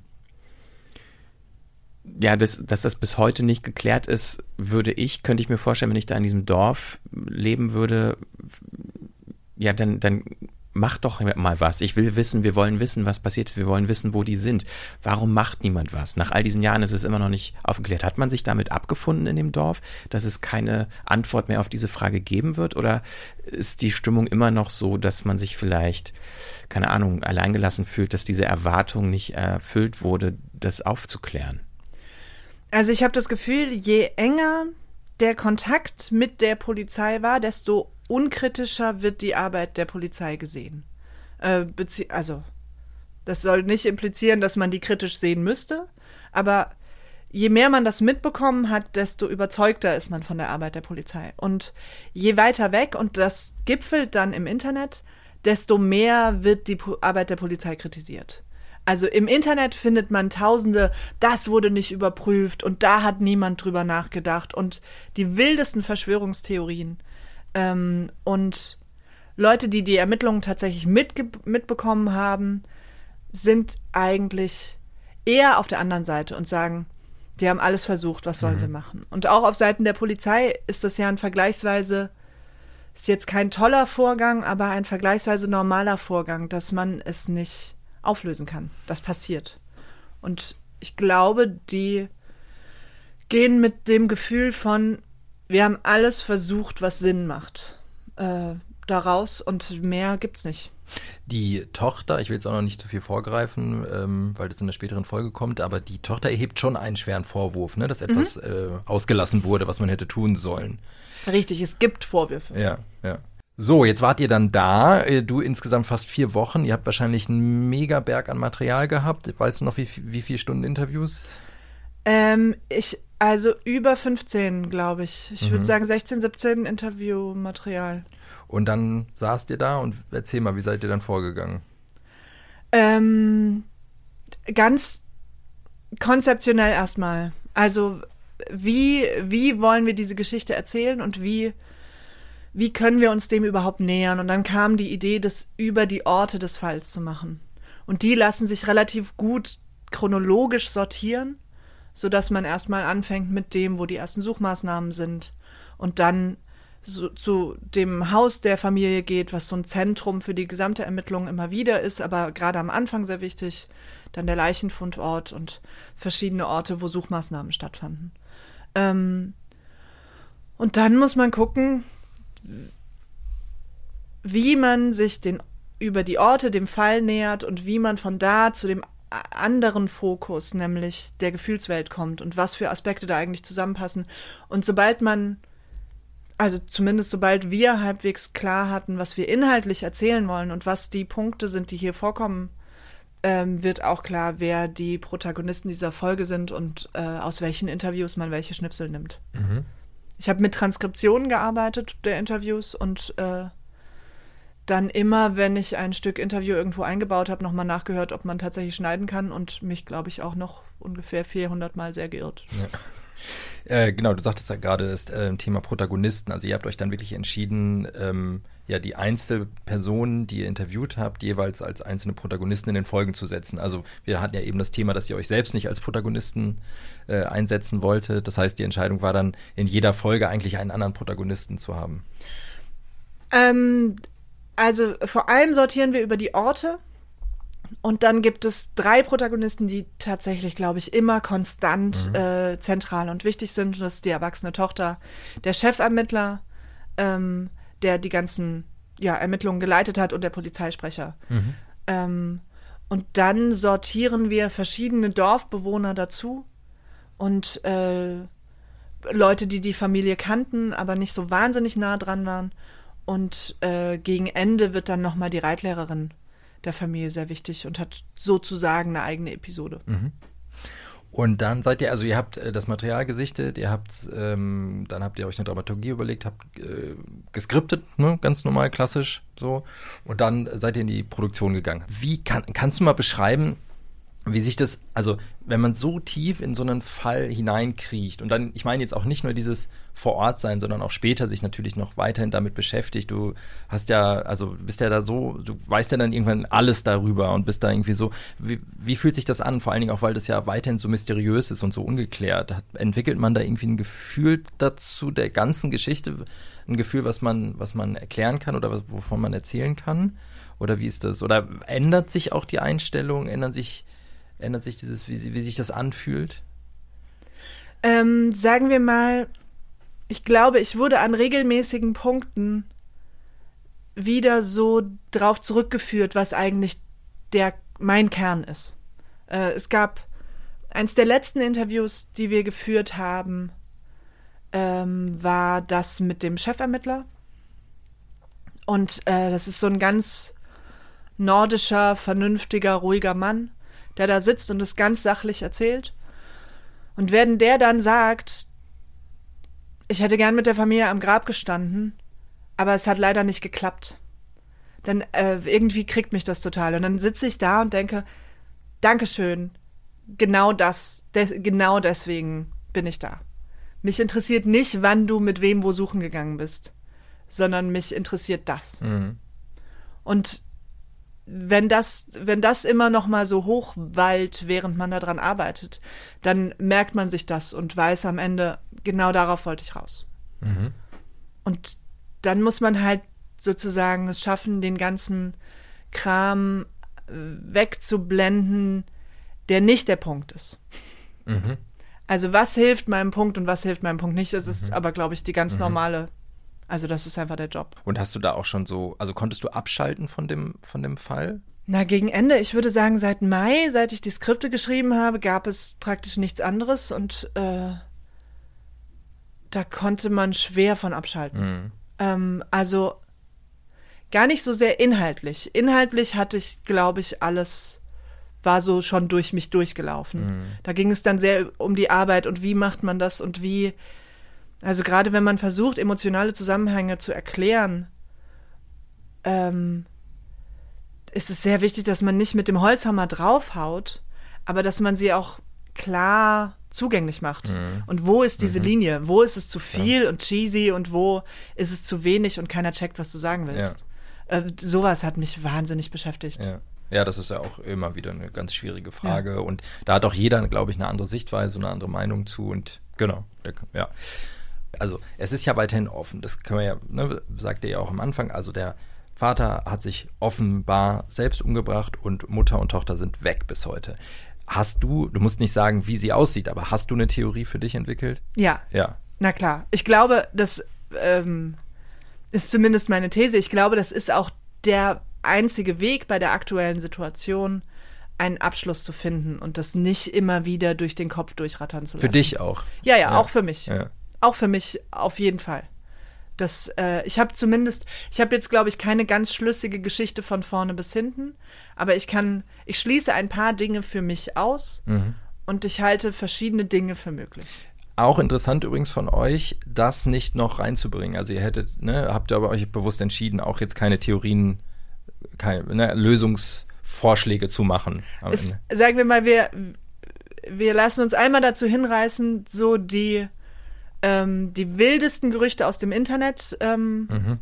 Speaker 9: ja, das, dass das bis heute nicht geklärt ist, würde ich, könnte ich mir vorstellen, wenn ich da in diesem Dorf leben würde, ja, dann, dann mach doch mal was. Ich will wissen, wir wollen wissen, was passiert ist, wir wollen wissen, wo die sind. Warum macht niemand was? Nach all diesen Jahren ist es immer noch nicht aufgeklärt. Hat man sich damit abgefunden in dem Dorf, dass es keine Antwort mehr auf diese Frage geben wird? Oder ist die Stimmung immer noch so, dass man sich vielleicht, keine Ahnung, alleingelassen fühlt, dass diese Erwartung nicht erfüllt wurde, das aufzuklären?
Speaker 1: Also ich habe das Gefühl, je enger der Kontakt mit der Polizei war, desto unkritischer wird die Arbeit der Polizei gesehen. Äh, also, das soll nicht implizieren, dass man die kritisch sehen müsste, aber je mehr man das mitbekommen hat, desto überzeugter ist man von der Arbeit der Polizei. Und je weiter weg, und das gipfelt dann im Internet, desto mehr wird die Arbeit der Polizei kritisiert. Also im Internet findet man tausende, das wurde nicht überprüft und da hat niemand drüber nachgedacht und die wildesten Verschwörungstheorien. Ähm, und Leute, die die Ermittlungen tatsächlich mitbekommen haben, sind eigentlich eher auf der anderen Seite und sagen, die haben alles versucht, was sollen mhm. sie machen? Und auch auf Seiten der Polizei ist das ja ein vergleichsweise, ist jetzt kein toller Vorgang, aber ein vergleichsweise normaler Vorgang, dass man es nicht auflösen kann. Das passiert. Und ich glaube, die gehen mit dem Gefühl von, wir haben alles versucht, was Sinn macht. Äh, daraus und mehr gibt's nicht.
Speaker 2: Die Tochter, ich will jetzt auch noch nicht zu viel vorgreifen, ähm, weil das in der späteren Folge kommt, aber die Tochter erhebt schon einen schweren Vorwurf, ne, dass etwas mhm. äh, ausgelassen wurde, was man hätte tun sollen.
Speaker 1: Richtig, es gibt Vorwürfe.
Speaker 2: Ja, ja. So, jetzt wart ihr dann da, äh, du insgesamt fast vier Wochen. Ihr habt wahrscheinlich einen Megaberg an Material gehabt. Weißt du noch, wie, wie viele Stunden Interviews?
Speaker 1: Ähm, ich, also über 15, glaube ich. Ich mhm. würde sagen 16, 17 Interviewmaterial.
Speaker 2: Und dann saßt ihr da und erzähl mal, wie seid ihr dann vorgegangen?
Speaker 1: Ähm, ganz konzeptionell erstmal. Also wie, wie wollen wir diese Geschichte erzählen und wie, wie können wir uns dem überhaupt nähern? Und dann kam die Idee, das über die Orte des Falls zu machen. Und die lassen sich relativ gut chronologisch sortieren, sodass man erstmal anfängt mit dem, wo die ersten Suchmaßnahmen sind und dann so, zu dem Haus der Familie geht, was so ein Zentrum für die gesamte Ermittlung immer wieder ist, aber gerade am Anfang sehr wichtig, dann der Leichenfundort und verschiedene Orte, wo Suchmaßnahmen stattfanden. Ähm, und dann muss man gucken, wie man sich den, über die Orte dem Fall nähert und wie man von da zu dem anderen Fokus, nämlich der Gefühlswelt kommt und was für Aspekte da eigentlich zusammenpassen. Und sobald man also zumindest sobald wir halbwegs klar hatten, was wir inhaltlich erzählen wollen und was die Punkte sind, die hier vorkommen, ähm, wird auch klar, wer die Protagonisten dieser Folge sind und äh, aus welchen Interviews man welche Schnipsel nimmt. Mhm. Ich habe mit Transkriptionen gearbeitet der Interviews und äh, dann immer, wenn ich ein Stück Interview irgendwo eingebaut habe, nochmal nachgehört, ob man tatsächlich schneiden kann und mich, glaube ich, auch noch ungefähr 400 Mal sehr geirrt. Ja.
Speaker 2: Äh, genau, du sagtest ja gerade das äh, Thema Protagonisten. Also ihr habt euch dann wirklich entschieden, ähm, ja, die Einzelpersonen, die ihr interviewt habt, jeweils als einzelne Protagonisten in den Folgen zu setzen. Also wir hatten ja eben das Thema, dass ihr euch selbst nicht als Protagonisten äh, einsetzen wollte. Das heißt, die Entscheidung war dann, in jeder Folge eigentlich einen anderen Protagonisten zu haben.
Speaker 1: Ähm, also vor allem sortieren wir über die Orte. Und dann gibt es drei Protagonisten, die tatsächlich, glaube ich, immer konstant mhm. äh, zentral und wichtig sind. Das ist die erwachsene Tochter, der Chefermittler, ähm, der die ganzen ja, Ermittlungen geleitet hat und der Polizeisprecher. Mhm. Ähm, und dann sortieren wir verschiedene Dorfbewohner dazu und äh, Leute, die die Familie kannten, aber nicht so wahnsinnig nah dran waren. Und äh, gegen Ende wird dann nochmal die Reitlehrerin der Familie sehr wichtig und hat sozusagen eine eigene Episode. Mhm.
Speaker 2: Und dann seid ihr, also ihr habt äh, das Material gesichtet, ihr habt, ähm, dann habt ihr euch eine Dramaturgie überlegt, habt äh, geskriptet, ne, ganz normal, klassisch, so. Und dann seid ihr in die Produktion gegangen. Wie kann, kannst du mal beschreiben, wie sich das, also wenn man so tief in so einen Fall hineinkriecht und dann, ich meine jetzt auch nicht nur dieses vor Ort sein, sondern auch später sich natürlich noch weiterhin damit beschäftigt. Du hast ja, also bist ja da so, du weißt ja dann irgendwann alles darüber und bist da irgendwie so, wie, wie fühlt sich das an? Vor allen Dingen auch, weil das ja weiterhin so mysteriös ist und so ungeklärt. Entwickelt man da irgendwie ein Gefühl dazu der ganzen Geschichte, ein Gefühl, was man, was man erklären kann oder was, wovon man erzählen kann? Oder wie ist das? Oder ändert sich auch die Einstellung, ändern sich ändert sich dieses, wie, wie sich das anfühlt?
Speaker 1: Ähm, sagen wir mal, ich glaube, ich wurde an regelmäßigen Punkten wieder so drauf zurückgeführt, was eigentlich der mein Kern ist. Äh, es gab eins der letzten Interviews, die wir geführt haben, ähm, war das mit dem Chefermittler. Und äh, das ist so ein ganz nordischer, vernünftiger, ruhiger Mann der da sitzt und es ganz sachlich erzählt. Und wenn der dann sagt, ich hätte gern mit der Familie am Grab gestanden, aber es hat leider nicht geklappt, dann äh, irgendwie kriegt mich das total. Und dann sitze ich da und denke, Dankeschön, genau das, des, genau deswegen bin ich da. Mich interessiert nicht, wann du mit wem wo suchen gegangen bist, sondern mich interessiert das. Mhm. Und wenn das, wenn das immer noch mal so hochwallt, während man daran arbeitet, dann merkt man sich das und weiß am Ende, genau darauf wollte ich raus. Mhm. Und dann muss man halt sozusagen es schaffen, den ganzen Kram äh, wegzublenden, der nicht der Punkt ist. Mhm. Also was hilft meinem Punkt und was hilft meinem Punkt nicht, das ist mhm. aber, glaube ich, die ganz mhm. normale. Also das ist einfach der Job.
Speaker 2: Und hast du da auch schon so, also konntest du abschalten von dem, von dem Fall?
Speaker 1: Na, gegen Ende, ich würde sagen, seit Mai, seit ich die Skripte geschrieben habe, gab es praktisch nichts anderes und äh, da konnte man schwer von abschalten. Mhm. Ähm, also gar nicht so sehr inhaltlich. Inhaltlich hatte ich, glaube ich, alles war so schon durch mich durchgelaufen. Mhm. Da ging es dann sehr um die Arbeit und wie macht man das und wie, also gerade wenn man versucht, emotionale Zusammenhänge zu erklären, ähm, ist es sehr wichtig, dass man nicht mit dem Holzhammer draufhaut, aber dass man sie auch klar zugänglich macht. Mhm. Und wo ist diese mhm. Linie? Wo ist es zu viel ja. und cheesy und wo ist es zu wenig und keiner checkt, was du sagen willst? Ja. Äh, sowas hat mich wahnsinnig beschäftigt.
Speaker 2: Ja. Ja, das ist ja auch immer wieder eine ganz schwierige Frage. Ja. Und da hat auch jeder, glaube ich, eine andere Sichtweise, eine andere Meinung zu. Und genau, ja. Also es ist ja weiterhin offen. Das können wir ja, ne, sagt ihr ja auch am Anfang. Also der Vater hat sich offenbar selbst umgebracht und Mutter und Tochter sind weg bis heute. Hast du, du musst nicht sagen, wie sie aussieht, aber hast du eine Theorie für dich entwickelt?
Speaker 1: Ja. Ja. Na klar. Ich glaube, das ähm, ist zumindest meine These. Ich glaube, das ist auch der einzige Weg bei der aktuellen Situation, einen Abschluss zu finden und das nicht immer wieder durch den Kopf durchrattern zu lassen.
Speaker 2: Für dich auch?
Speaker 1: Ja, ja, ja. auch für mich. Ja. Auch für mich auf jeden Fall. Das, äh, ich habe zumindest, ich habe jetzt, glaube ich, keine ganz schlüssige Geschichte von vorne bis hinten, aber ich kann, ich schließe ein paar Dinge für mich aus mhm. und ich halte verschiedene Dinge für möglich.
Speaker 2: Auch interessant übrigens von euch, das nicht noch reinzubringen. Also ihr hättet, ne, habt ihr aber euch bewusst entschieden, auch jetzt keine Theorien keine ne, Lösungsvorschläge zu machen.
Speaker 1: Es, sagen wir mal, wir, wir lassen uns einmal dazu hinreißen, so die, ähm, die wildesten Gerüchte aus dem Internet ähm, mhm.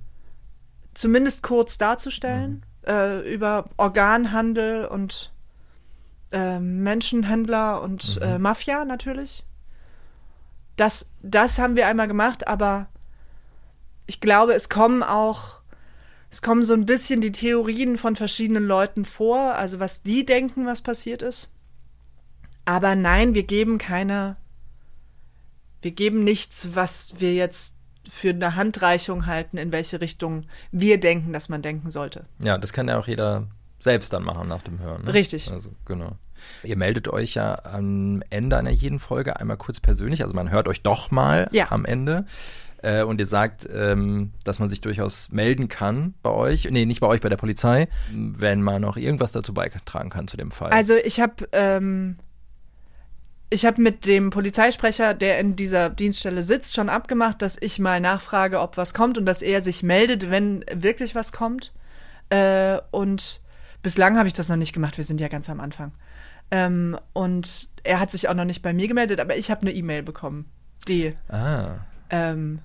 Speaker 1: zumindest kurz darzustellen, mhm. äh, über Organhandel und äh, Menschenhändler und mhm. äh, Mafia natürlich. Das, das haben wir einmal gemacht, aber ich glaube, es kommen auch es kommen so ein bisschen die Theorien von verschiedenen Leuten vor, also was die denken, was passiert ist. Aber nein, wir geben keine, wir geben nichts, was wir jetzt für eine Handreichung halten, in welche Richtung wir denken, dass man denken sollte.
Speaker 2: Ja, das kann ja auch jeder selbst dann machen nach dem Hören. Ne?
Speaker 1: Richtig.
Speaker 2: Also, genau. Ihr meldet euch ja am Ende einer jeden Folge einmal kurz persönlich, also man hört euch doch mal ja. am Ende äh, und ihr sagt, ähm, dass man sich durchaus melden kann bei euch, nee, nicht bei euch, bei der Polizei, wenn man noch irgendwas dazu beitragen kann zu dem Fall.
Speaker 1: Also ich habe ähm, ich habe mit dem Polizeisprecher, der in dieser Dienststelle sitzt, schon abgemacht, dass ich mal nachfrage, ob was kommt und dass er sich meldet, wenn wirklich was kommt. Äh, und bislang habe ich das noch nicht gemacht. Wir sind ja ganz am Anfang. Ähm, und er hat sich auch noch nicht bei mir gemeldet, aber ich habe eine E-Mail bekommen, die ah. ähm,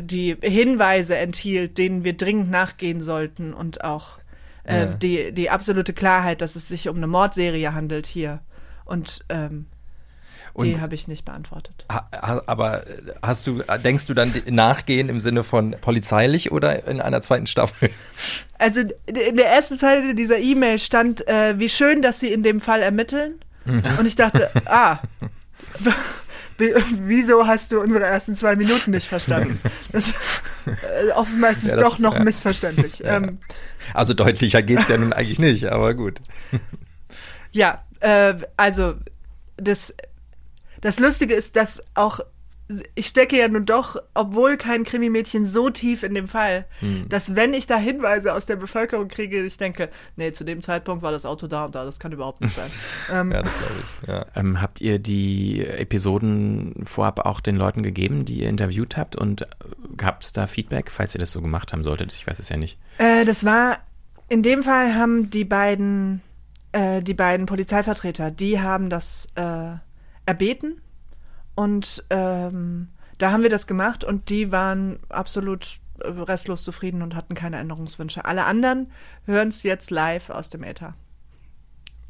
Speaker 1: die Hinweise enthielt, denen wir dringend nachgehen sollten und auch äh, ja. die, die absolute Klarheit, dass es sich um eine Mordserie handelt hier. Und ähm, die habe ich nicht beantwortet.
Speaker 2: aber hast du, denkst du dann nachgehen im Sinne von polizeilich oder in einer zweiten Staffel?
Speaker 1: Also in der ersten Zeile dieser E-Mail stand, äh, wie schön, dass sie in dem Fall ermitteln. Mhm. Und ich dachte, ah, wieso hast du unsere ersten zwei Minuten nicht verstanden? Das, äh, offenbar ist es ja, doch ist, noch ja. missverständlich. Ja. Ähm,
Speaker 2: also deutlicher geht es ja nun eigentlich nicht, aber gut.
Speaker 1: Ja, äh, also das, das Lustige ist, dass auch ich stecke ja nun doch, obwohl kein Krimimädchen, so tief in dem Fall, hm. dass wenn ich da Hinweise aus der Bevölkerung kriege, ich denke, nee, zu dem Zeitpunkt war das Auto da und da, das kann überhaupt nicht sein.
Speaker 9: ähm, ja, das glaube ich. Ja. Ähm, habt ihr die Episoden vorab auch den Leuten gegeben, die ihr interviewt habt und gab es da Feedback, falls ihr das so gemacht haben solltet? Ich weiß es ja nicht.
Speaker 1: Äh, das war, in dem Fall haben die beiden, äh, die beiden Polizeivertreter, die haben das äh, erbeten und ähm, da haben wir das gemacht und die waren absolut restlos zufrieden und hatten keine Änderungswünsche. Alle anderen hören es jetzt live aus dem Äther.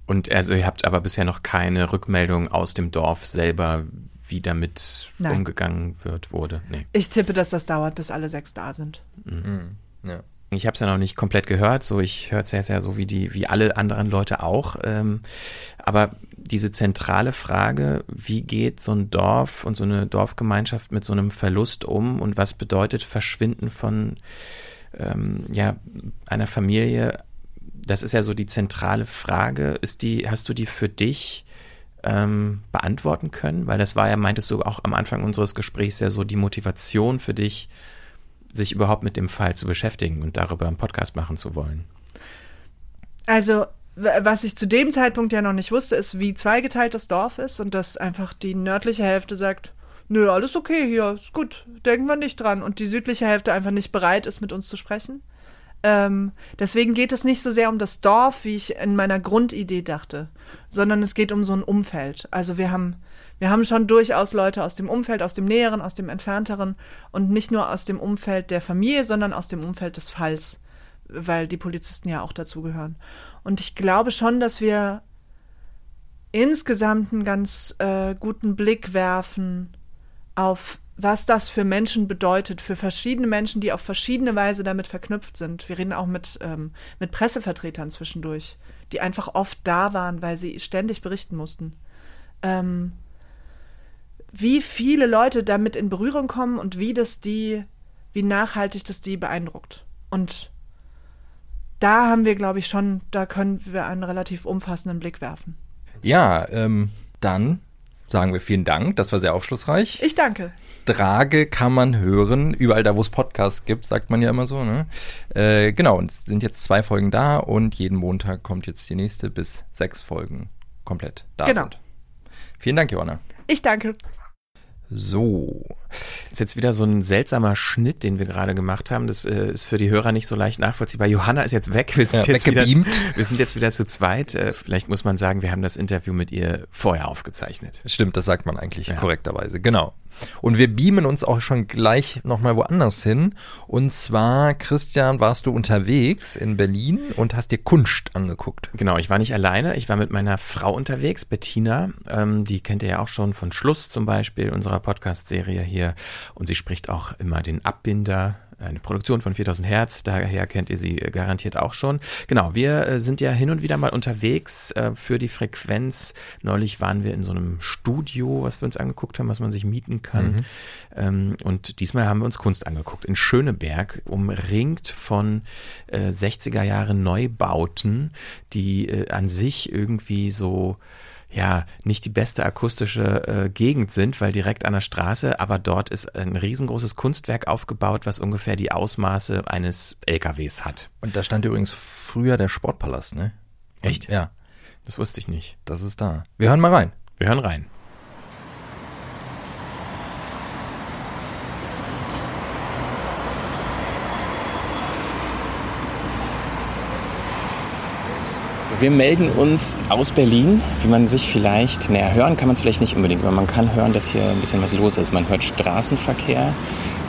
Speaker 9: Und also ihr habt aber bisher noch keine Rückmeldung aus dem Dorf selber, wie damit Nein. umgegangen wird, wurde.
Speaker 1: Nee. Ich tippe, dass das dauert, bis alle sechs da sind.
Speaker 9: Mhm. Ja. Ich habe es ja noch nicht komplett gehört, so ich höre es ja sehr so wie die, wie alle anderen Leute auch. Ähm, aber diese zentrale Frage, wie geht so ein Dorf und so eine Dorfgemeinschaft mit so einem Verlust um und was bedeutet Verschwinden von ähm, ja, einer Familie? Das ist ja so die zentrale Frage. Ist die, hast du die für dich ähm, beantworten können? Weil das war ja, meintest du auch am Anfang unseres Gesprächs ja so die Motivation für dich, sich überhaupt mit dem Fall zu beschäftigen und darüber einen Podcast machen zu wollen.
Speaker 1: Also was ich zu dem Zeitpunkt ja noch nicht wusste, ist, wie zweigeteilt das Dorf ist und dass einfach die nördliche Hälfte sagt, nö, alles okay hier, ist gut, denken wir nicht dran. Und die südliche Hälfte einfach nicht bereit ist, mit uns zu sprechen. Ähm, deswegen geht es nicht so sehr um das Dorf, wie ich in meiner Grundidee dachte, sondern es geht um so ein Umfeld. Also wir haben, wir haben schon durchaus Leute aus dem Umfeld, aus dem Näheren, aus dem Entfernteren und nicht nur aus dem Umfeld der Familie, sondern aus dem Umfeld des Falls, weil die Polizisten ja auch dazugehören. Und ich glaube schon, dass wir insgesamt einen ganz äh, guten Blick werfen auf was das für Menschen bedeutet, für verschiedene Menschen, die auf verschiedene Weise damit verknüpft sind. Wir reden auch mit, ähm, mit Pressevertretern zwischendurch, die einfach oft da waren, weil sie ständig berichten mussten. Ähm, wie viele Leute damit in Berührung kommen und wie das die, wie nachhaltig das die beeindruckt. Und da haben wir, glaube ich, schon, da können wir einen relativ umfassenden Blick werfen.
Speaker 2: Ja, ähm, dann sagen wir vielen Dank. Das war sehr aufschlussreich.
Speaker 1: Ich danke.
Speaker 2: Drage kann man hören, überall da, wo es Podcasts gibt, sagt man ja immer so. Ne? Äh, genau, und es sind jetzt zwei Folgen da und jeden Montag kommt jetzt die nächste bis sechs Folgen komplett da
Speaker 1: genau.
Speaker 2: sind. Vielen Dank, Johanna.
Speaker 1: Ich danke.
Speaker 2: So.
Speaker 9: Ist jetzt wieder so ein seltsamer Schnitt, den wir gerade gemacht haben. Das äh, ist für die Hörer nicht so leicht nachvollziehbar. Johanna ist jetzt weg. Wir sind, ja, jetzt, wieder, wir sind jetzt wieder zu zweit. Äh, vielleicht muss man sagen, wir haben das Interview mit ihr vorher aufgezeichnet.
Speaker 2: Stimmt, das sagt man eigentlich ja. korrekterweise. Genau. Und wir beamen uns auch schon gleich nochmal woanders hin. Und zwar, Christian, warst du unterwegs in Berlin und hast dir Kunst angeguckt.
Speaker 9: Genau, ich war nicht alleine. Ich war mit meiner Frau unterwegs, Bettina. Ähm, die kennt ihr ja auch schon von Schluss zum Beispiel, unserer Podcast-Serie hier. Und sie spricht auch immer den Abbinder eine Produktion von 4000 Hertz, daher kennt ihr sie garantiert auch schon. Genau, wir äh, sind ja hin und wieder mal unterwegs äh, für die Frequenz. Neulich waren wir in so einem Studio, was wir uns angeguckt haben, was man sich mieten kann. Mhm. Ähm, und diesmal haben wir uns Kunst angeguckt in Schöneberg, umringt von 60er äh, Jahre Neubauten, die an sich irgendwie so ja nicht die beste akustische äh, Gegend sind, weil direkt an der Straße, aber dort ist ein riesengroßes Kunstwerk aufgebaut, was ungefähr die Ausmaße eines LKWs hat.
Speaker 2: Und da stand übrigens früher der Sportpalast, ne?
Speaker 9: Echt?
Speaker 2: ja.
Speaker 9: Das wusste ich nicht.
Speaker 2: Das ist da. Wir hören mal rein.
Speaker 9: Wir hören rein. Wir melden uns aus Berlin, wie man sich vielleicht, naja, hören kann man es vielleicht nicht unbedingt, aber man kann hören, dass hier ein bisschen was los ist. Man hört Straßenverkehr.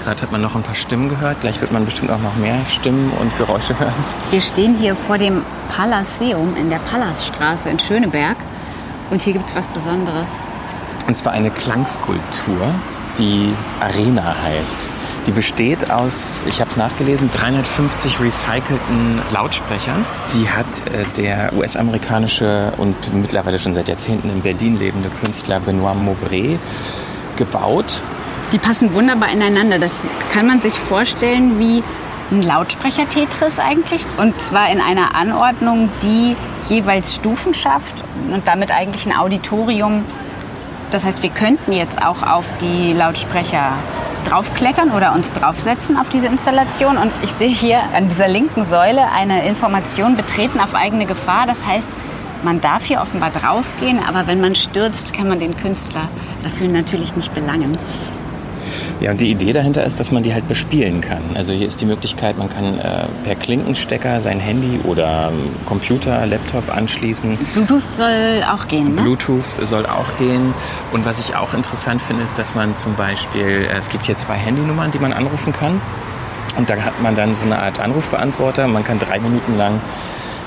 Speaker 9: Gerade hat man noch ein paar Stimmen gehört. Gleich wird man bestimmt auch noch mehr Stimmen und Geräusche hören.
Speaker 10: Wir stehen hier vor dem Palaceum in der Pallasstraße in Schöneberg. Und hier gibt es was Besonderes.
Speaker 9: Und zwar eine Klangskulptur, die Arena heißt. Die besteht aus, ich habe es nachgelesen, 350 recycelten Lautsprechern. Die hat äh, der US-amerikanische und mittlerweile schon seit Jahrzehnten in Berlin lebende Künstler Benoit Maubré gebaut.
Speaker 10: Die passen wunderbar ineinander. Das kann man sich vorstellen wie ein Lautsprecher-Tetris eigentlich. Und zwar in einer Anordnung, die jeweils Stufen schafft und damit eigentlich ein Auditorium. Das heißt, wir könnten jetzt auch auf die Lautsprecher draufklettern oder uns draufsetzen auf diese Installation. Und ich sehe hier an dieser linken Säule eine Information betreten auf eigene Gefahr. Das heißt, man darf hier offenbar draufgehen, aber wenn man stürzt, kann man den Künstler dafür natürlich nicht belangen.
Speaker 9: Ja, und die Idee dahinter ist, dass man die halt bespielen kann. Also hier ist die Möglichkeit, man kann äh, per Klinkenstecker sein Handy oder ähm, Computer, Laptop anschließen.
Speaker 10: Bluetooth soll auch gehen,
Speaker 9: ne? Bluetooth soll auch gehen. Und was ich auch interessant finde, ist, dass man zum Beispiel, äh, es gibt hier zwei Handynummern, die man anrufen kann. Und da hat man dann so eine Art Anrufbeantworter. Man kann drei Minuten lang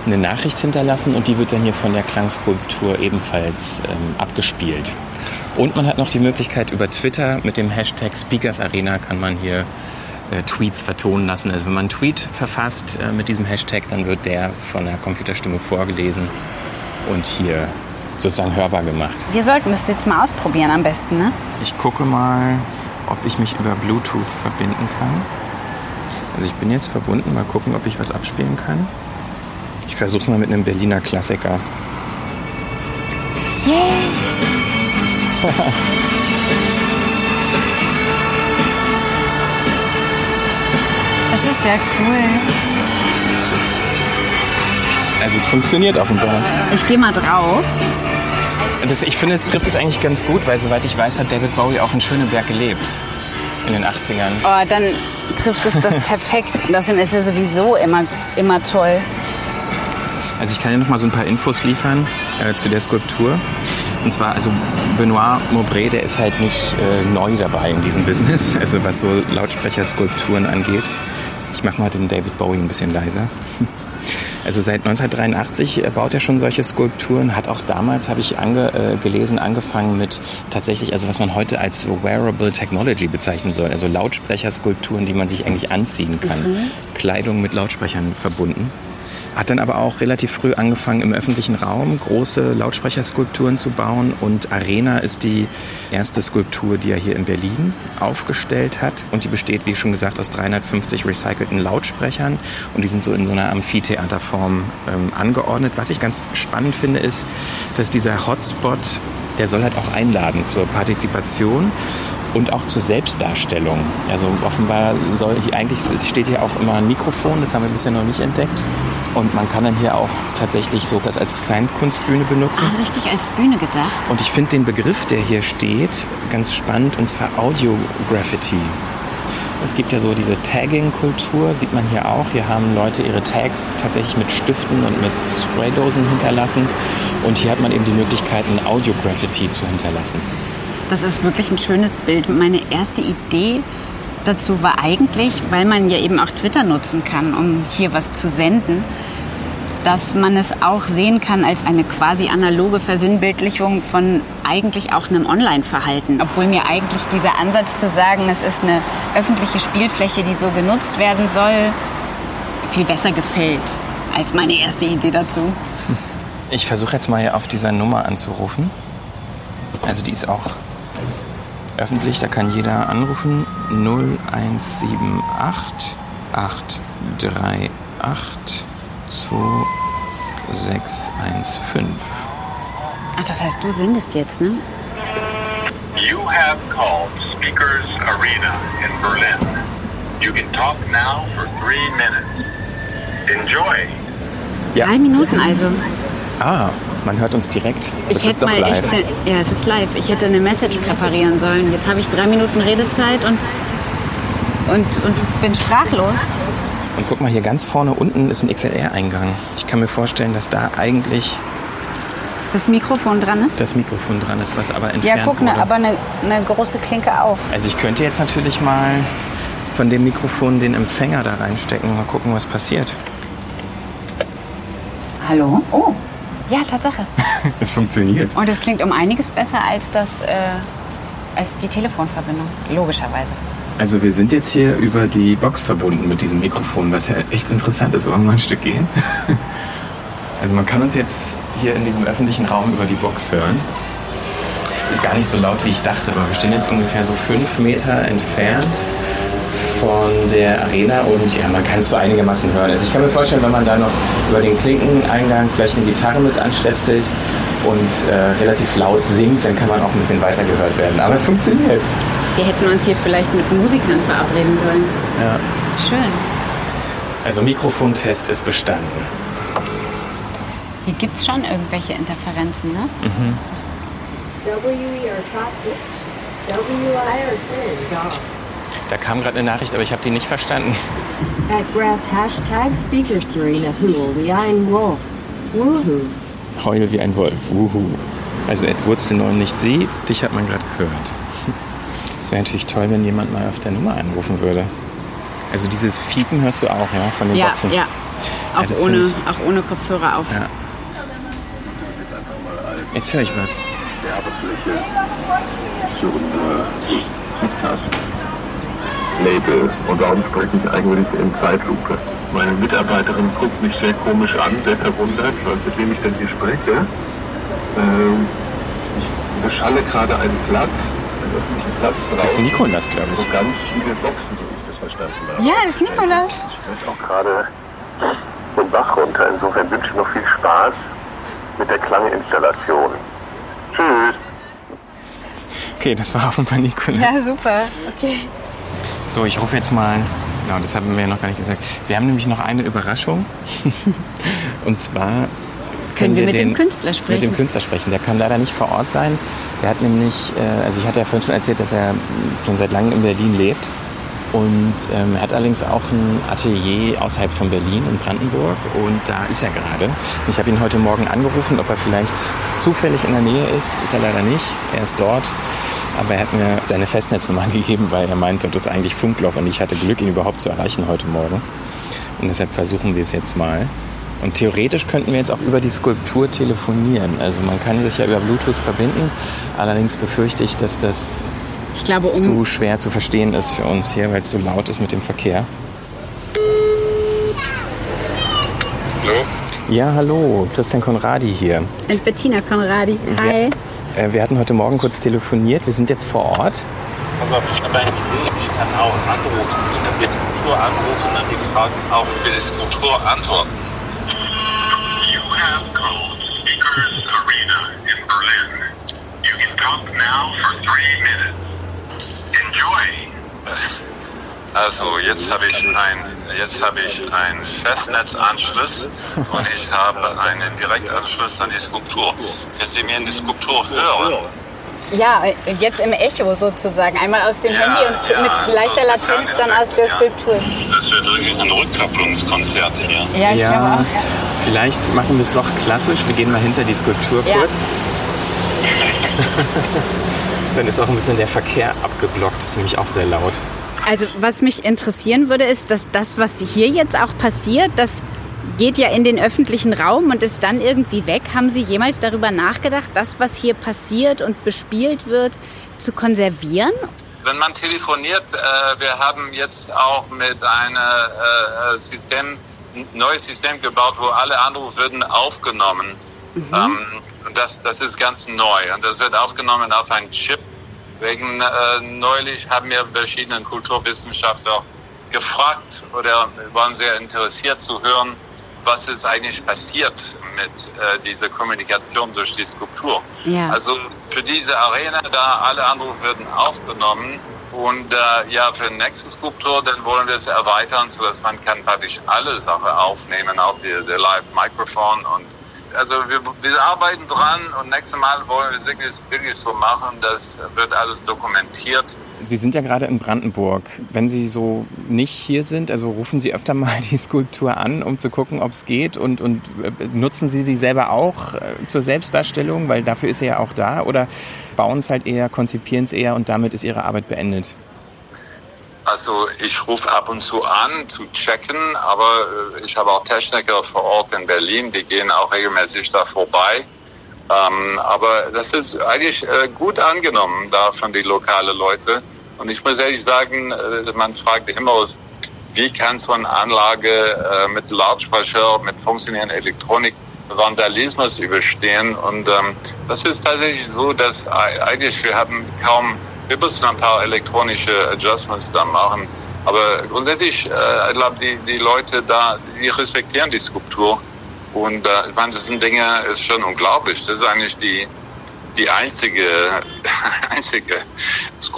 Speaker 9: eine Nachricht hinterlassen und die wird dann hier von der Klangskulptur ebenfalls ähm, abgespielt. Und man hat noch die Möglichkeit über Twitter mit dem Hashtag Speakers Arena kann man hier äh, Tweets vertonen lassen. Also wenn man einen Tweet verfasst äh, mit diesem Hashtag, dann wird der von der Computerstimme vorgelesen und hier sozusagen hörbar gemacht.
Speaker 10: Wir sollten das jetzt mal ausprobieren am besten, ne?
Speaker 9: Ich gucke mal, ob ich mich über Bluetooth verbinden kann. Also ich bin jetzt verbunden, mal gucken, ob ich was abspielen kann. Ich versuche mal mit einem Berliner Klassiker. Yay!
Speaker 10: das ist ja cool.
Speaker 9: Also es funktioniert offenbar.
Speaker 10: Ich gehe mal drauf.
Speaker 9: Das, ich finde, es trifft es eigentlich ganz gut, weil soweit ich weiß, hat David Bowie auch in Schöneberg gelebt. In den 80ern.
Speaker 10: Oh, dann trifft es das perfekt. Und außerdem ist er sowieso immer, immer toll.
Speaker 9: Also ich kann dir noch mal so ein paar Infos liefern äh, zu der Skulptur. Und zwar, also Benoit Maubré, der ist halt nicht äh, neu dabei in diesem Business, also was so Lautsprecherskulpturen angeht. Ich mache mal den David Bowie ein bisschen leiser. Also seit 1983 baut er schon solche Skulpturen, hat auch damals, habe ich ange, äh, gelesen, angefangen mit tatsächlich, also was man heute als Wearable Technology bezeichnen soll, also Lautsprecherskulpturen, die man sich eigentlich anziehen kann. Mhm. Kleidung mit Lautsprechern verbunden. Hat dann aber auch relativ früh angefangen, im öffentlichen Raum große Lautsprecherskulpturen zu bauen. Und Arena ist die erste Skulptur, die er hier in Berlin aufgestellt hat. Und die besteht, wie schon gesagt, aus 350 recycelten Lautsprechern. Und die sind so in so einer Amphitheaterform ähm, angeordnet. Was ich ganz spannend finde, ist, dass dieser Hotspot, der soll halt auch einladen zur Partizipation und auch zur Selbstdarstellung. Also offenbar soll hier eigentlich, es steht hier auch immer ein Mikrofon, das haben wir bisher noch nicht entdeckt. Und man kann dann hier auch tatsächlich so das als Kleinkunstbühne benutzen.
Speaker 10: Ah, richtig als Bühne gedacht.
Speaker 9: Und ich finde den Begriff, der hier steht, ganz spannend, und zwar Audio-Graffiti. Es gibt ja so diese Tagging-Kultur, sieht man hier auch. Hier haben Leute ihre Tags tatsächlich mit Stiften und mit Spraydosen hinterlassen. Und hier hat man eben die Möglichkeit, ein Audio-Graffiti zu hinterlassen.
Speaker 10: Das ist wirklich ein schönes Bild. Meine erste Idee dazu war eigentlich, weil man ja eben auch Twitter nutzen kann, um hier was zu senden, dass man es auch sehen kann als eine quasi analoge Versinnbildlichung von eigentlich auch einem Online-Verhalten. Obwohl mir eigentlich dieser Ansatz zu sagen, es ist eine öffentliche Spielfläche, die so genutzt werden soll, viel besser gefällt als meine erste Idee dazu.
Speaker 9: Ich versuche jetzt mal hier auf dieser Nummer anzurufen. Also die ist auch öffentlich, da kann jeder anrufen 0178 838 2615.
Speaker 10: Ach, das heißt, du sendest jetzt, ne?
Speaker 11: You have called Speakers Arena in Berlin. You can talk now for three minutes. Enjoy.
Speaker 10: Ja. Drei Minuten also.
Speaker 9: Ah, man hört uns direkt.
Speaker 10: Das ich ist doch mal live. Echt, ja, es ist live. Ich hätte eine Message präparieren sollen. Jetzt habe ich drei Minuten Redezeit und, und, und bin sprachlos.
Speaker 9: Und guck mal, hier ganz vorne unten ist ein XLR-Eingang. Ich kann mir vorstellen, dass da eigentlich
Speaker 10: das Mikrofon dran ist?
Speaker 9: Das Mikrofon dran ist, was aber entfernt
Speaker 10: Ja, guck,
Speaker 9: ne,
Speaker 10: aber eine, eine große Klinke auch.
Speaker 9: Also ich könnte jetzt natürlich mal von dem Mikrofon den Empfänger da reinstecken. Mal gucken, was passiert.
Speaker 10: Hallo? Oh, ja, Tatsache.
Speaker 9: es funktioniert.
Speaker 10: Und es klingt um einiges besser als, das, äh, als die Telefonverbindung, logischerweise.
Speaker 9: Also wir sind jetzt hier über die Box verbunden mit diesem Mikrofon, was ja echt interessant ist. Wollen wir mal ein Stück gehen? Also man kann uns jetzt hier in diesem öffentlichen Raum über die Box hören. Ist gar nicht so laut, wie ich dachte, aber wir stehen jetzt ungefähr so fünf Meter entfernt von der Arena und ja, man kann es so einigermaßen hören. Also ich kann mir vorstellen, wenn man da noch über den Klinkeneingang vielleicht eine Gitarre mit anstöpselt und äh, relativ laut singt, dann kann man auch ein bisschen weiter gehört werden. Aber es funktioniert.
Speaker 10: Wir hätten uns hier vielleicht mit Musikern verabreden sollen.
Speaker 9: Ja.
Speaker 10: Schön.
Speaker 9: Also Mikrofontest ist bestanden.
Speaker 10: Hier gibt es schon irgendwelche Interferenzen, ne? Mhm.
Speaker 9: Da kam gerade eine Nachricht, aber ich habe die nicht verstanden.
Speaker 12: At grass Hashtag Speaker Serena Hool wie ein Wolf. Woohoo.
Speaker 9: Heul wie ein Wolf. Wuhu. Also Ed Wurzelneun nicht sie, dich hat man gerade gehört. Es wäre natürlich toll, wenn jemand mal auf der Nummer anrufen würde. Also dieses Fiepen hörst du auch, ja, von den
Speaker 10: ja,
Speaker 9: Boxen?
Speaker 10: Ja, auch, ja, ohne, auch ohne Kopfhörer auf. Ja.
Speaker 9: Jetzt höre ich was.
Speaker 11: Werbefläche Label. Und warum spreche ich eigentlich in Zeitlupe? Meine Mitarbeiterin guckt mich sehr komisch an, sehr verwundert, mit wem ich denn hier spreche. Ähm, ich beschalle gerade einen Platz, einen öffentlichen Platz.
Speaker 9: Das ist Nikolas, glaube ich.
Speaker 11: Wo ganz viele Boxen, so ich das verstanden habe.
Speaker 10: Ja, das ist Nikolas.
Speaker 11: Ich möchte auch gerade den Bach runter. Insofern wünsche ich noch viel Spaß mit der Klanginstallation. Tschüss.
Speaker 9: Okay, das war offenbar Nikolas.
Speaker 10: Ja, super. Okay.
Speaker 9: So, ich rufe jetzt mal. Genau, das haben wir noch gar nicht gesagt. Wir haben nämlich noch eine Überraschung. Und zwar
Speaker 10: Können wir mit
Speaker 9: den,
Speaker 10: dem Künstler sprechen?
Speaker 9: Mit dem Künstler sprechen. Der kann leider nicht vor Ort sein. Der hat nämlich, äh, also ich hatte ja vorhin schon erzählt, dass er schon seit langem in Berlin lebt. Und ähm, er hat allerdings auch ein Atelier außerhalb von Berlin in Brandenburg. Und da ist er gerade. Ich habe ihn heute Morgen angerufen, ob er vielleicht zufällig in der Nähe ist. Ist er leider nicht. Er ist dort. Aber er hat mir seine Festnetznummer gegeben, weil er meinte, das ist eigentlich Funkloch. Und ich hatte Glück, ihn überhaupt zu erreichen heute Morgen. Und deshalb versuchen wir es jetzt mal. Und theoretisch könnten wir jetzt auch über die Skulptur telefonieren. Also man kann sich ja über Bluetooth verbinden. Allerdings befürchte ich, dass das
Speaker 10: Ich glaube, um
Speaker 9: zu schwer zu verstehen ist für uns hier, weil es so laut ist mit dem Verkehr.
Speaker 11: Hallo?
Speaker 9: Ja, hallo, Christian Konradi hier.
Speaker 10: und Bettina Konradi. Hi.
Speaker 9: Wir, äh, wir hatten heute Morgen kurz telefoniert. Wir sind jetzt vor Ort.
Speaker 13: Pass auf, ich habe eine Idee. Ich kann auch anrufen. Ich kann die Skulptur anrufen und die Fragen auch über die Skulptur antworten.
Speaker 11: You have called Speakers Arena in Berlin. You can talk now for three minutes. Enjoy.
Speaker 13: Also jetzt habe ich ein jetzt habe ich einen Festnetzanschluss und ich habe einen Direktanschluss an die Skulptur. Können Sie mir in die Skulptur hören?
Speaker 10: Ja, jetzt im Echo sozusagen. Einmal aus dem
Speaker 13: Ja,
Speaker 10: Handy und
Speaker 13: ja,
Speaker 10: mit leichter Latenz dann aus der Skulptur.
Speaker 13: Das wird irgendwie ein Rückkopplungskonzert hier.
Speaker 10: Ja, ich glaube auch.
Speaker 9: Vielleicht machen wir es doch klassisch. Wir gehen mal hinter die Skulptur
Speaker 10: Ja.
Speaker 9: kurz. Dann ist auch ein bisschen der Verkehr abgeblockt. Das ist nämlich auch sehr laut.
Speaker 10: Also was mich interessieren würde, ist, dass das, was hier jetzt auch passiert, das geht ja in den öffentlichen Raum und ist dann irgendwie weg. Haben Sie jemals darüber nachgedacht, das, was hier passiert und bespielt wird, zu konservieren?
Speaker 13: Wenn man telefoniert, äh, wir haben jetzt auch mit einem äh, System, ein neues System gebaut, wo alle Anrufe werden aufgenommen. Ähm, und das, das ist ganz neu und das wird aufgenommen auf einen Chip. Wegen äh, neulich haben wir verschiedene Kulturwissenschaftler gefragt oder waren sehr interessiert zu hören, was ist eigentlich passiert mit äh, dieser Kommunikation durch die Skulptur.
Speaker 10: Ja.
Speaker 13: Also für diese Arena, da alle Anrufe werden aufgenommen und äh, ja, für die nächste Skulptur, dann wollen wir es erweitern, sodass man kann praktisch alle Sachen aufnehmen, auch die, die Live-Mikrofon und also wir, wir arbeiten dran und nächstes Mal wollen wir es wirklich, wirklich so machen, das wird alles dokumentiert.
Speaker 9: Sie sind ja gerade in Brandenburg. Wenn Sie so nicht hier sind, also rufen Sie öfter mal die Skulptur an, um zu gucken, ob es geht und, und äh, nutzen Sie sie selber auch äh, zur Selbstdarstellung, weil dafür ist er ja auch da oder bauen es halt eher, konzipieren es eher und damit ist Ihre Arbeit beendet?
Speaker 13: Also ich rufe ab und zu an zu checken, aber äh, ich habe auch Techniker vor Ort in Berlin, die gehen auch regelmäßig da vorbei. Ähm, aber das ist eigentlich äh, gut angenommen da von den lokalen Leuten. Und ich muss ehrlich sagen, äh, man fragt immer, wie kann so eine Anlage äh, mit Lautsprecher, mit funktionierender Elektronik Vandalismus überstehen? Und ähm, das ist tatsächlich so, dass ei- eigentlich wir haben kaum, wir müssen ein paar elektronische Adjustments da machen. Aber grundsätzlich, äh, ich glaube, die, die Leute da, die respektieren die Skulptur. Und äh, ich meine, das sind Dinge, ist schon unglaublich. Das ist eigentlich die, die einzige, einzige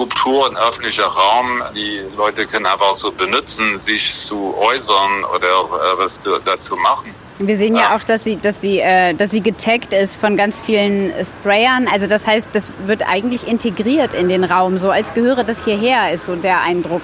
Speaker 13: Skulptur im öffentlichen Raum. Die Leute können einfach so benutzen, sich zu äußern oder äh, was da- dazu machen.
Speaker 10: Wir sehen ja auch, dass sie, dass sie, äh, dass sie getaggt ist von ganz vielen Sprayern. Also das heißt, das wird eigentlich integriert in den Raum, so als gehöre das hierher, ist so der Eindruck.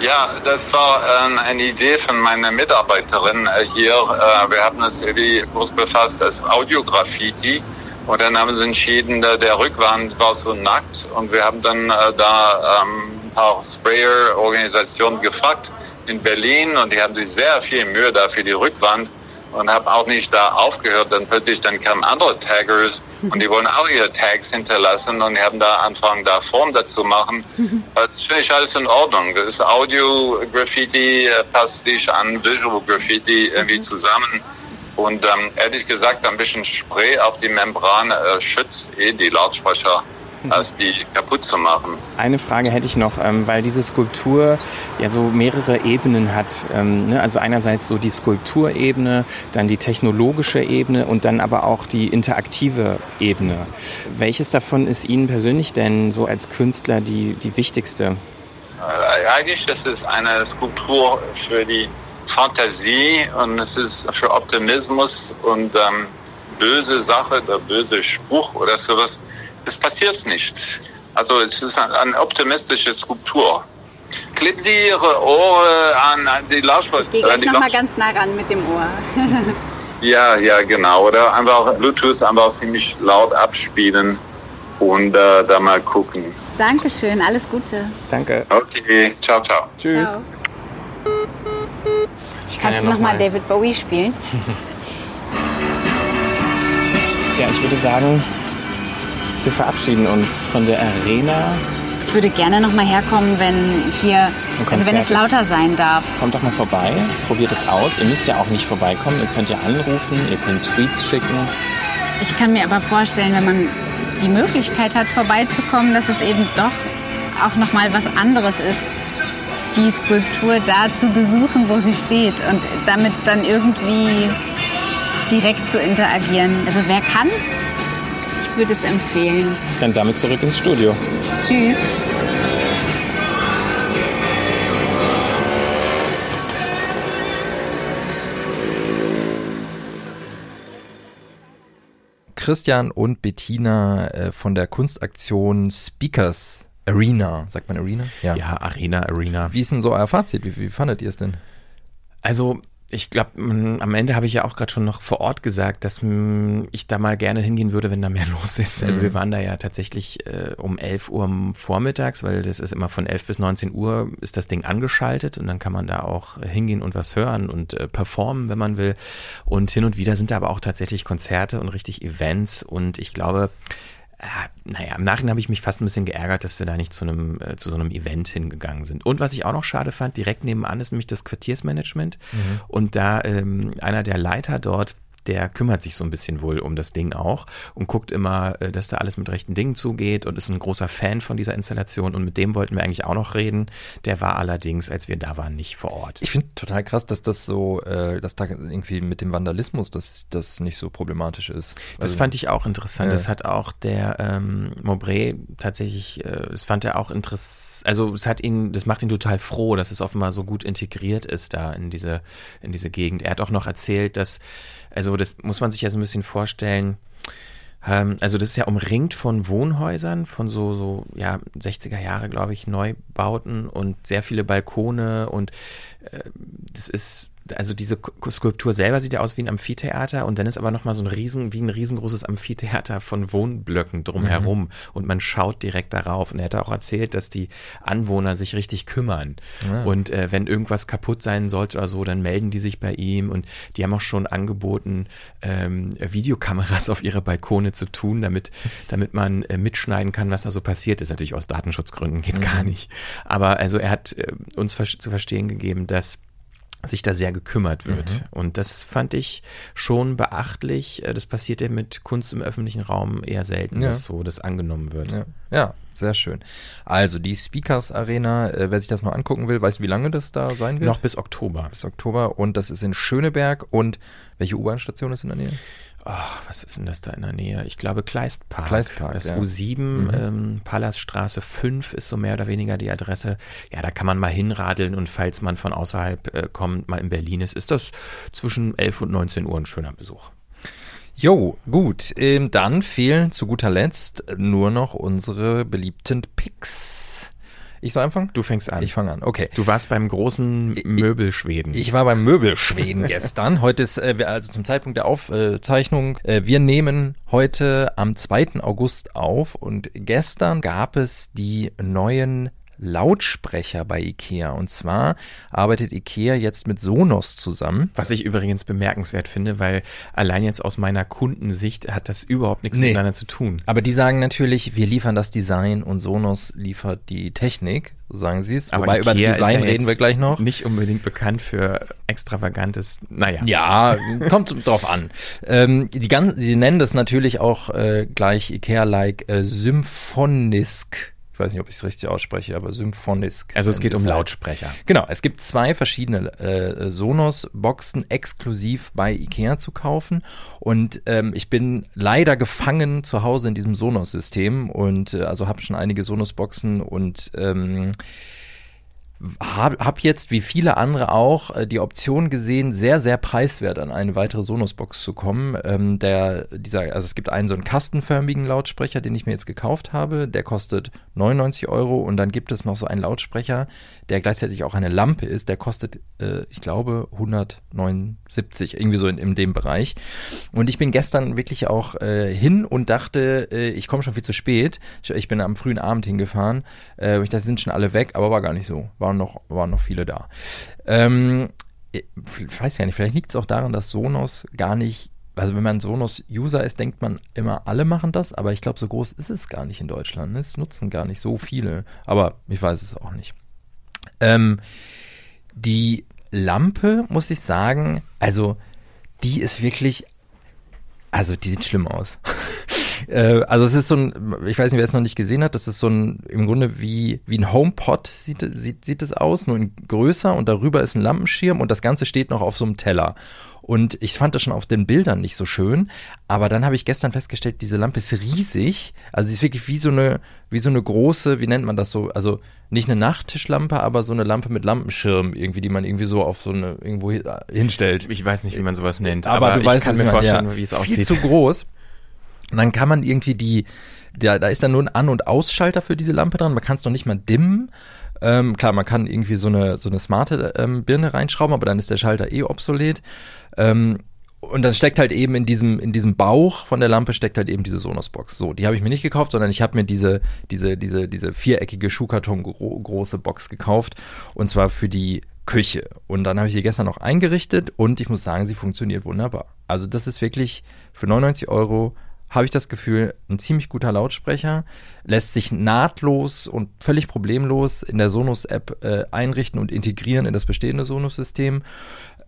Speaker 13: Ja, das war ähm, eine Idee von meiner Mitarbeiterin äh, hier. Äh, wir haben uns irgendwie groß befasst als Audiograffiti. Und dann haben sie entschieden, äh, der Rückwand war so nackt. Und wir haben dann äh, da ähm, ein paar Sprayer-Organisationen gefragt in Berlin. Und die haben sich sehr viel Mühe da für die Rückwand. Und haben auch nicht da aufgehört. Dann plötzlich dann kamen andere Taggers und die wollen auch ihre Tags hinterlassen und die haben da angefangen, da Form dazu machen. Das finde ich alles in Ordnung. Das Audio-Graffiti äh, passt sich an Visual Graffiti irgendwie zusammen. Und ähm, ehrlich gesagt, ein bisschen Spray auf die Membran äh, schützt eh die Lautsprecher als die kaputt zu machen.
Speaker 9: Eine Frage hätte ich noch, ähm, weil diese Skulptur ja so mehrere Ebenen hat. Ähm, ne? Also einerseits so die Skulpturebene, dann die technologische Ebene und dann aber auch die interaktive Ebene. Welches davon ist Ihnen persönlich denn so als Künstler die, die wichtigste?
Speaker 13: Äh, eigentlich das ist eine Skulptur für die Fantasie und es ist für Optimismus und ähm, böse Sache, der böse Spruch oder sowas es passiert nichts. Also es ist eine optimistische Skulptur. Kleben Sie Ihre Ohren an, an die Lautsprecher.
Speaker 10: Ich gehe gleich nochmal ganz nah ran mit dem Ohr.
Speaker 13: ja, ja, genau. Oder einfach Bluetooth einfach ziemlich laut abspielen und äh, da mal gucken.
Speaker 10: Dankeschön, alles Gute.
Speaker 9: Danke.
Speaker 13: Okay, ciao, ciao.
Speaker 9: Tschüss.
Speaker 10: Ciao. Ich Kannst ja du nochmal noch David Bowie spielen?
Speaker 9: ja, ich würde sagen, wir verabschieden uns von der Arena.
Speaker 10: Ich würde gerne noch mal herkommen, wenn hier, also wenn es lauter sein darf.
Speaker 9: Kommt doch mal vorbei, probiert es aus. Ihr müsst ja auch nicht vorbeikommen. Ihr könnt ja anrufen, ihr könnt Tweets schicken.
Speaker 10: Ich kann mir aber vorstellen, wenn man die Möglichkeit hat, vorbeizukommen, dass es eben doch auch noch mal was anderes ist, die Skulptur da zu besuchen, wo sie steht und damit dann irgendwie direkt zu interagieren. Also wer kann, ich würde es empfehlen.
Speaker 9: Dann damit zurück ins Studio.
Speaker 10: Tschüss.
Speaker 2: Christian und Bettina äh, von der Kunstaktion Speakers Arena. Sagt man Arena?
Speaker 9: Ja, ja Arena, Arena.
Speaker 2: Wie ist denn so euer Fazit? Wie, wie fandet ihr es denn?
Speaker 9: Also ich glaube, am Ende habe ich ja auch gerade schon noch vor Ort gesagt, dass mh, ich da mal gerne hingehen würde, wenn da mehr los ist. Also mhm. wir waren da ja tatsächlich äh, um 11 Uhr vormittags, weil das ist immer von 11 bis 19 Uhr ist das Ding angeschaltet und dann kann man da auch hingehen und was hören und äh, performen, wenn man will. Und hin und wieder sind da aber auch tatsächlich Konzerte und richtig Events und ich glaube, naja, im Nachhinein habe ich mich fast ein bisschen geärgert, dass wir da nicht zu einem, äh, zu so einem Event hingegangen sind. Und was ich auch noch schade fand, direkt nebenan ist nämlich das Quartiersmanagement. Mhm. Und da ähm, einer der Leiter dort der kümmert sich so ein bisschen wohl um das Ding auch und guckt immer, äh, dass da alles mit rechten Dingen zugeht und ist ein großer Fan von dieser Installation und mit dem wollten wir eigentlich auch noch reden. Der war allerdings, als wir da waren, nicht vor Ort.
Speaker 2: Ich finde total krass, dass das so, äh, dass da irgendwie mit dem Vandalismus das, das nicht so problematisch ist.
Speaker 9: Das also, fand ich auch interessant. Ja. Das hat auch der ähm, Maubré tatsächlich, äh, das fand er auch interessant, also es hat ihn, das macht ihn total froh, dass es offenbar so gut integriert ist da in diese, in diese Gegend. Er hat auch noch erzählt, dass also das muss man sich ja so ein bisschen vorstellen. Ähm, also das ist ja umringt von Wohnhäusern, von so, so ja, 60er Jahre, glaube ich, Neubauten und sehr viele Balkone und äh, das ist also diese Skulptur selber sieht ja aus wie ein Amphitheater und dann ist aber nochmal so ein riesen, wie ein riesengroßes Amphitheater von Wohnblöcken drumherum mhm. und man schaut direkt darauf. Und er hat auch erzählt, dass die Anwohner sich richtig kümmern. Ja. Und äh, wenn irgendwas kaputt sein sollte oder so, dann melden die sich bei ihm und die haben auch schon angeboten, ähm, Videokameras auf ihre Balkone zu tun, damit, damit man äh, mitschneiden kann, was da so passiert ist. Natürlich aus Datenschutzgründen geht mhm. gar nicht. Aber also er hat äh, uns zu verstehen gegeben, dass sich da sehr gekümmert wird. Mhm. Und das fand ich schon beachtlich. Äh, das passiert ja mit Kunst im öffentlichen Raum eher selten, ja. dass so das angenommen wird.
Speaker 2: Ja. ja. sehr schön. Also die Speakers Arena, äh, wer sich das mal angucken will, weiß, wie lange das da sein wird?
Speaker 9: Noch bis Oktober.
Speaker 2: Bis Oktober. Und das ist in Schöneberg. Und welche U-Bahn-Station ist in der Nähe?
Speaker 9: Ach, was ist denn das da in der Nähe? Ich glaube Kleistpark.
Speaker 2: Kleistpark,
Speaker 9: Das ja. U7, mhm. ähm, Palaststraße 5 ist so mehr oder weniger die Adresse. Ja, da kann man mal hinradeln und falls man von außerhalb äh, kommt, mal in Berlin ist, ist das zwischen 11 und 19 Uhr ein schöner Besuch.
Speaker 2: Jo, gut. Ähm, dann fehlen zu guter Letzt nur noch unsere beliebten Picks. Ich soll anfangen?
Speaker 9: Du fängst an.
Speaker 2: Ich fange an, okay.
Speaker 9: Du warst beim großen Möbelschweden.
Speaker 2: Ich, ich war beim Möbelschweden gestern. Heute ist, äh, also zum Zeitpunkt der Aufzeichnung, äh, wir nehmen heute am 2. August auf und gestern gab es die neuen Lautsprecher bei IKEA. Und zwar arbeitet IKEA jetzt mit Sonos zusammen.
Speaker 9: Was ich übrigens bemerkenswert finde, weil allein jetzt aus meiner Kundensicht hat das überhaupt nichts nee. miteinander zu tun.
Speaker 2: Aber die sagen natürlich, wir liefern das Design und Sonos liefert die Technik so sagen sie es.
Speaker 9: Aber über Design ja reden wir gleich noch. Nicht unbedingt bekannt für extravagantes, naja.
Speaker 2: Ja, kommt drauf an. Ähm, die ganz, sie nennen das natürlich auch äh, gleich Ikea-like äh, Symphonisk weiß nicht, ob ich es richtig ausspreche, aber Symphonisk.
Speaker 9: Also es geht um Lautsprecher.
Speaker 2: Genau, es gibt zwei verschiedene äh, Sonos-Boxen exklusiv bei Ikea zu kaufen und ähm, ich bin leider gefangen zu Hause in diesem Sonos-System und äh, also habe schon einige Sonos-Boxen und ähm, habe hab jetzt, wie viele andere auch, äh, die Option gesehen, sehr, sehr preiswert an eine weitere Sonos-Box zu kommen. Ähm, der, dieser, also es gibt einen so einen kastenförmigen Lautsprecher, den ich mir jetzt gekauft habe. Der kostet 99 Euro und dann gibt es noch so einen Lautsprecher, der gleichzeitig auch eine Lampe ist. Der kostet, äh, ich glaube, 179, irgendwie so in, in dem Bereich. Und ich bin gestern wirklich auch äh, hin und dachte, äh, ich komme schon viel zu spät. Ich, ich, bin am frühen Abend hingefahren. Äh, ich dachte, sind schon alle weg, aber war gar nicht so. War waren noch, waren noch viele da. Ähm, ich weiß ja nicht, vielleicht liegt es auch daran, dass Sonos gar nicht, also wenn man Sonos-User ist, denkt man immer, alle machen das, aber ich glaube, so groß ist es gar nicht in Deutschland. Es nutzen gar nicht so viele, aber ich weiß es auch nicht. Ähm, die Lampe, muss ich sagen, also die ist wirklich, also die sieht schlimm aus. Äh, also es ist so ein, ich weiß nicht, wer es noch nicht gesehen hat, das ist so ein, im Grunde wie, wie ein HomePod sieht, sieht, sieht es aus, nur in größer und darüber ist ein Lampenschirm und das Ganze steht noch auf so einem Teller. Und ich fand das schon auf den Bildern nicht so schön. Aber dann habe ich gestern festgestellt, diese Lampe ist riesig. Also sie ist wirklich wie so eine, wie so eine große, wie nennt man das so? Also nicht eine Nachttischlampe, aber so eine Lampe mit Lampenschirm irgendwie, die man irgendwie so auf so eine irgendwo hinstellt.
Speaker 9: Ich weiß nicht, wie man sowas nennt,
Speaker 2: aber, aber du
Speaker 9: ich
Speaker 2: weißt,
Speaker 9: kann mir vorstellen, ja, wie es aussieht.
Speaker 2: Viel zu groß. Und dann kann man irgendwie die, da, da ist dann nur ein An- und Ausschalter für diese Lampe dran. Man kann es noch nicht mal dimmen. Ähm, klar, man kann irgendwie so eine, so eine smarte ähm, Birne reinschrauben, aber dann ist der Schalter eh obsolet. Ähm, und dann steckt halt eben in diesem, in diesem Bauch von der Lampe steckt halt eben diese Sonos-Box. So, die habe ich mir nicht gekauft, sondern ich habe mir diese, diese, diese, diese viereckige Schuhkarton gro große Box gekauft. Und zwar für die Küche. Und dann habe ich die gestern noch eingerichtet und ich muss sagen, sie funktioniert wunderbar. Also das ist wirklich für 99 Euro habe ich das Gefühl, ein ziemlich guter Lautsprecher, lässt sich nahtlos und völlig problemlos in der Sonos-App äh, einrichten und integrieren in das bestehende Sonos-System.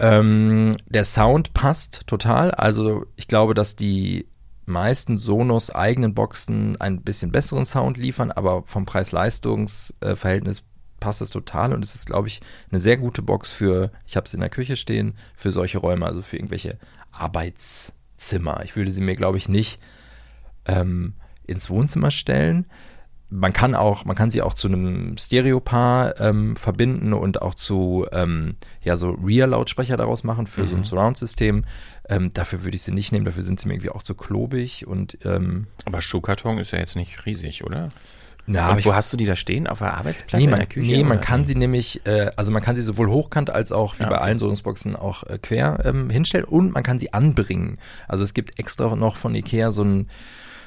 Speaker 2: Ähm, der Sound passt total. Also ich glaube, dass die meisten Sonos eigenen Boxen ein bisschen besseren Sound liefern, aber vom Preis-Leistungs-Verhältnis äh, passt es total und es ist, glaube ich, eine sehr gute Box für, ich habe es in der Küche stehen, für solche Räume, also für irgendwelche Arbeits- Zimmer. Ich würde sie mir, glaube ich, nicht ähm, ins Wohnzimmer stellen. Man kann auch, man kann sie auch zu einem Stereopaar ähm, verbinden und auch zu ähm, ja so Rear-Lautsprecher daraus machen für mhm. so ein mhm. Surround-System. Ähm, dafür würde ich sie nicht nehmen, dafür sind sie mir irgendwie auch zu klobig und ähm,
Speaker 9: Aber Schuhkarton ist ja jetzt nicht riesig, oder? Na, und wo hast du die da stehen? Auf der Arbeitsplatte
Speaker 2: nee, man, in der Küche? Nee, man kann sie nämlich, äh, also man kann sie sowohl hochkant als auch wie ja, bei allen Sohnungsboxen auch äh, quer ähm, hinstellen und man kann sie anbringen. Also es gibt extra noch von Ikea so ein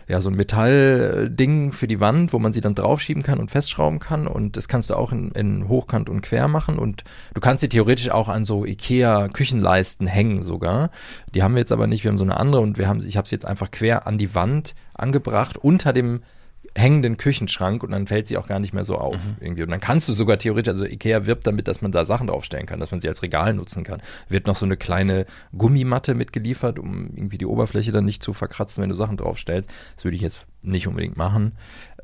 Speaker 2: ja, so ein Metallding für die Wand, wo man sie dann draufschieben kann und festschrauben kann. Und das kannst du auch in, in Hochkant und Quer machen. Und du kannst sie theoretisch auch an so IKEA-Küchenleisten hängen sogar. Die haben wir jetzt aber nicht. Wir haben so eine andere und wir haben, ich habe sie jetzt einfach quer an die Wand angebracht unter dem hängenden Küchenschrank und dann fällt sie auch gar nicht mehr so auf. Mhm. Irgendwie. Und dann kannst du sogar theoretisch, also Ikea wirbt damit, dass man da Sachen draufstellen kann, dass man sie als Regal nutzen kann. Wird noch so eine kleine Gummimatte mitgeliefert, um irgendwie die Oberfläche dann nicht zu verkratzen, wenn du Sachen draufstellst. Das würde ich jetzt nicht unbedingt machen,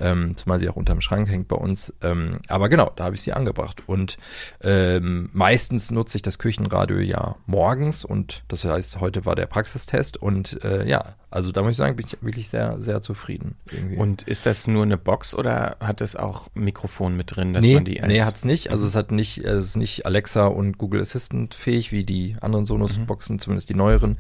Speaker 2: ähm, zumal sie auch unterm Schrank hängt bei uns. Ähm, aber genau, da habe ich sie angebracht. Und ähm, meistens nutze ich das Küchenradio ja morgens und das heißt, heute war der Praxistest und äh, ja, also da muss ich sagen, bin ich wirklich sehr, sehr zufrieden.
Speaker 9: Irgendwie. Und ist das nur eine Box oder hat es auch Mikrofon mit drin,
Speaker 2: dass nee, man die als Nee, hat es nicht. Also es hat nicht, es ist nicht Alexa und Google Assistant fähig, wie die anderen Sonos-Boxen, mhm. zumindest die neueren.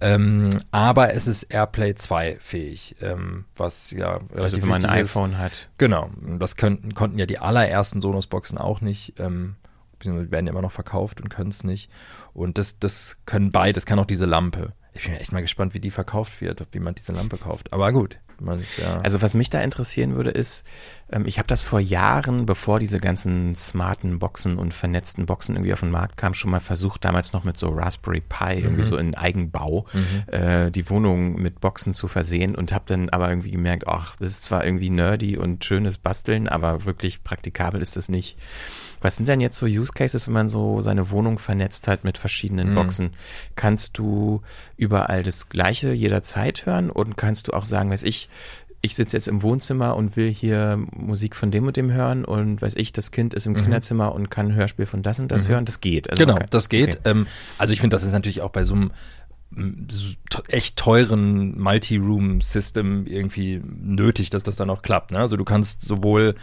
Speaker 2: Ähm, aber es ist AirPlay 2 fähig, ähm, was ja
Speaker 9: Also wenn man ein iPhone hat.
Speaker 2: Genau, das könnten, konnten ja die allerersten Sonos-Boxen auch nicht. Ähm, beziehungsweise werden ja immer noch verkauft und können es nicht. Und das, das können beide, das kann auch diese Lampe. Ich bin echt mal gespannt, wie die verkauft wird, wie man diese Lampe kauft. Aber gut,
Speaker 9: Man ist, ja also was mich da interessieren würde, ist, ähm, ich habe das vor Jahren, bevor diese ganzen smarten Boxen und vernetzten Boxen irgendwie auf den Markt kamen, schon mal versucht, damals noch mit so Raspberry Pi, mhm. irgendwie so in Eigenbau, mhm. äh, die Wohnung mit Boxen zu versehen und habe dann aber irgendwie gemerkt, ach, das ist zwar irgendwie nerdy und schönes Basteln, aber wirklich praktikabel ist das nicht. Was sind denn jetzt so Use Cases, wenn man so seine Wohnung vernetzt hat mit verschiedenen mhm. Boxen? Kannst du überall das Gleiche jederzeit hören und kannst du auch sagen, weiß ich, ich sitze jetzt im Wohnzimmer und will hier Musik von dem und dem hören und weiß ich, das Kind ist im mhm. Kinderzimmer und kann ein Hörspiel von das und das mhm. hören. Das geht.
Speaker 2: Also genau, okay. das geht. Okay. Ähm, also ich finde, das ist natürlich auch bei so einem echt teuren Multi-Room-System irgendwie nötig, dass das dann auch klappt. Ne? Also du kannst sowohl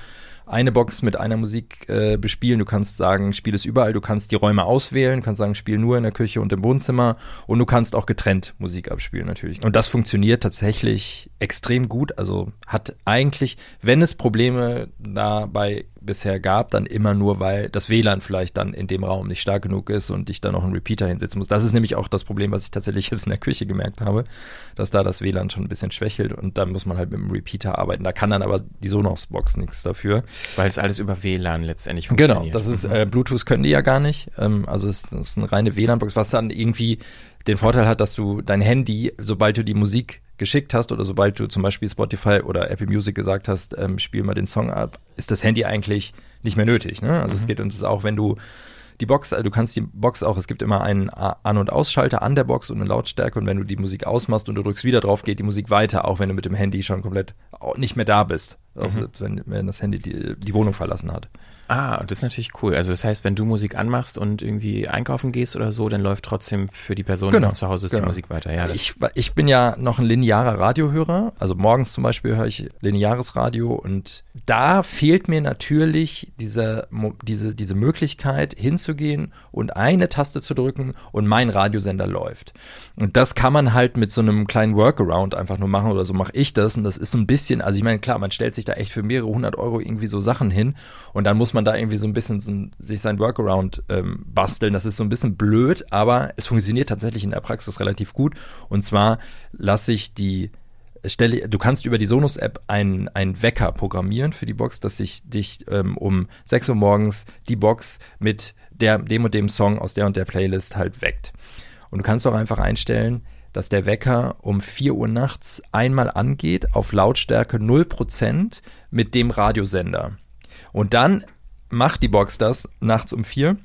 Speaker 2: eine Box mit einer Musik äh, bespielen. Du kannst sagen, spiel es überall. Du kannst die Räume auswählen. Du kannst sagen, spiel nur in der Küche und im Wohnzimmer. Und du kannst auch getrennt Musik abspielen natürlich. Und das funktioniert tatsächlich extrem gut. Also hat eigentlich, wenn es Probleme dabei bisher gab, dann immer nur, weil das WLAN vielleicht dann in dem Raum nicht stark genug ist und ich da noch einen Repeater hinsetzen muss. Das ist nämlich auch das Problem, was ich tatsächlich jetzt in der Küche gemerkt habe, dass da das WLAN schon ein bisschen schwächelt und dann muss man halt mit dem Repeater arbeiten. Da kann dann aber die Sonos-Box nichts dafür.
Speaker 9: Weil es alles über WLAN letztendlich
Speaker 2: funktioniert. Genau, das ist, mhm. äh, Bluetooth können die ja gar nicht. Ähm, also es ist eine reine WLAN-Box, was dann irgendwie den Vorteil hat, dass du dein Handy, sobald du die Musik geschickt hast oder sobald du zum Beispiel Spotify oder Apple Music gesagt hast, ähm, spiel mal den Song ab, ist das Handy eigentlich nicht mehr nötig. Ne? Also mhm. es geht uns auch, wenn du die Box, also du kannst die Box auch, es gibt immer einen An- und Ausschalter an der Box und eine Lautstärke und wenn du die Musik ausmachst und du drückst wieder drauf, geht die Musik weiter, auch wenn du mit dem Handy schon komplett nicht mehr da bist, also mhm. wenn, wenn das Handy die, die Wohnung verlassen hat.
Speaker 9: Ah, das ist natürlich cool. Also das heißt, wenn du Musik anmachst und irgendwie einkaufen gehst oder so, dann läuft trotzdem für die Person, genau, die noch zu Hause ist, genau. die Musik weiter. Ja,
Speaker 2: ich, ich bin ja noch ein linearer Radiohörer. Also morgens zum Beispiel höre ich lineares Radio und da fehlt mir natürlich diese, diese, diese Möglichkeit hinzugehen und eine Taste zu drücken und mein Radiosender läuft. Und das kann man halt mit so einem kleinen Workaround einfach nur machen oder so mache ich das. Und das ist so ein bisschen, also ich meine, klar, man stellt sich da echt für mehrere hundert Euro irgendwie so Sachen hin und dann muss man da irgendwie so ein bisschen so, sich sein Workaround ähm, basteln. Das ist so ein bisschen blöd, aber es funktioniert tatsächlich in der Praxis relativ gut. Und zwar lasse ich die stelle, du kannst über die Sonos-App einen, einen Wecker programmieren für die Box, dass sich dich ähm, um 6 Uhr morgens die Box mit der, dem und dem Song aus der und der Playlist halt weckt. Und du kannst auch einfach einstellen, dass der Wecker um 4 Uhr nachts einmal angeht auf Lautstärke 0% mit dem Radiosender. Und dann macht die Box das nachts um 4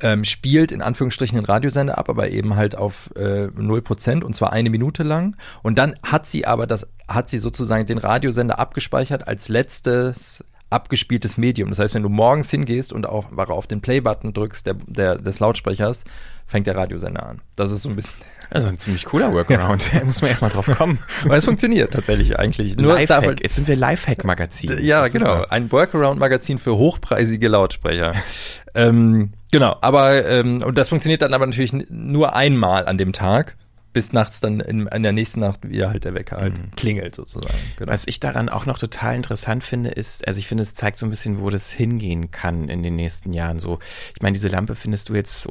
Speaker 2: ähm, spielt in Anführungsstrichen den Radiosender ab, aber eben halt auf äh, 0% und zwar eine Minute lang. Und dann hat sie aber das, hat sie sozusagen den Radiosender abgespeichert als letztes abgespieltes Medium. Das heißt, wenn du morgens hingehst und auch auf den Play-Button drückst der, der, des Lautsprechers, fängt der Radiosender an. Das ist so ein bisschen.
Speaker 9: Also ein ziemlich cooler Workaround. Da muss man erstmal drauf kommen.
Speaker 2: Aber es funktioniert tatsächlich eigentlich.
Speaker 9: Nur Lifehack. Halt, Jetzt sind wir Lifehack-Magazin.
Speaker 2: Ja, genau. Ein Workaround-Magazin für hochpreisige Lautsprecher. ähm, genau, aber ähm, und das funktioniert dann aber natürlich nur einmal an dem Tag bis nachts dann in, in der nächsten Nacht wieder halt der Wecker halt mhm. klingelt sozusagen.
Speaker 9: Genau. Was ich daran auch noch total interessant finde, ist, also ich finde, es zeigt so ein bisschen, wo das hingehen kann in den nächsten Jahren. So, ich meine, diese Lampe findest du jetzt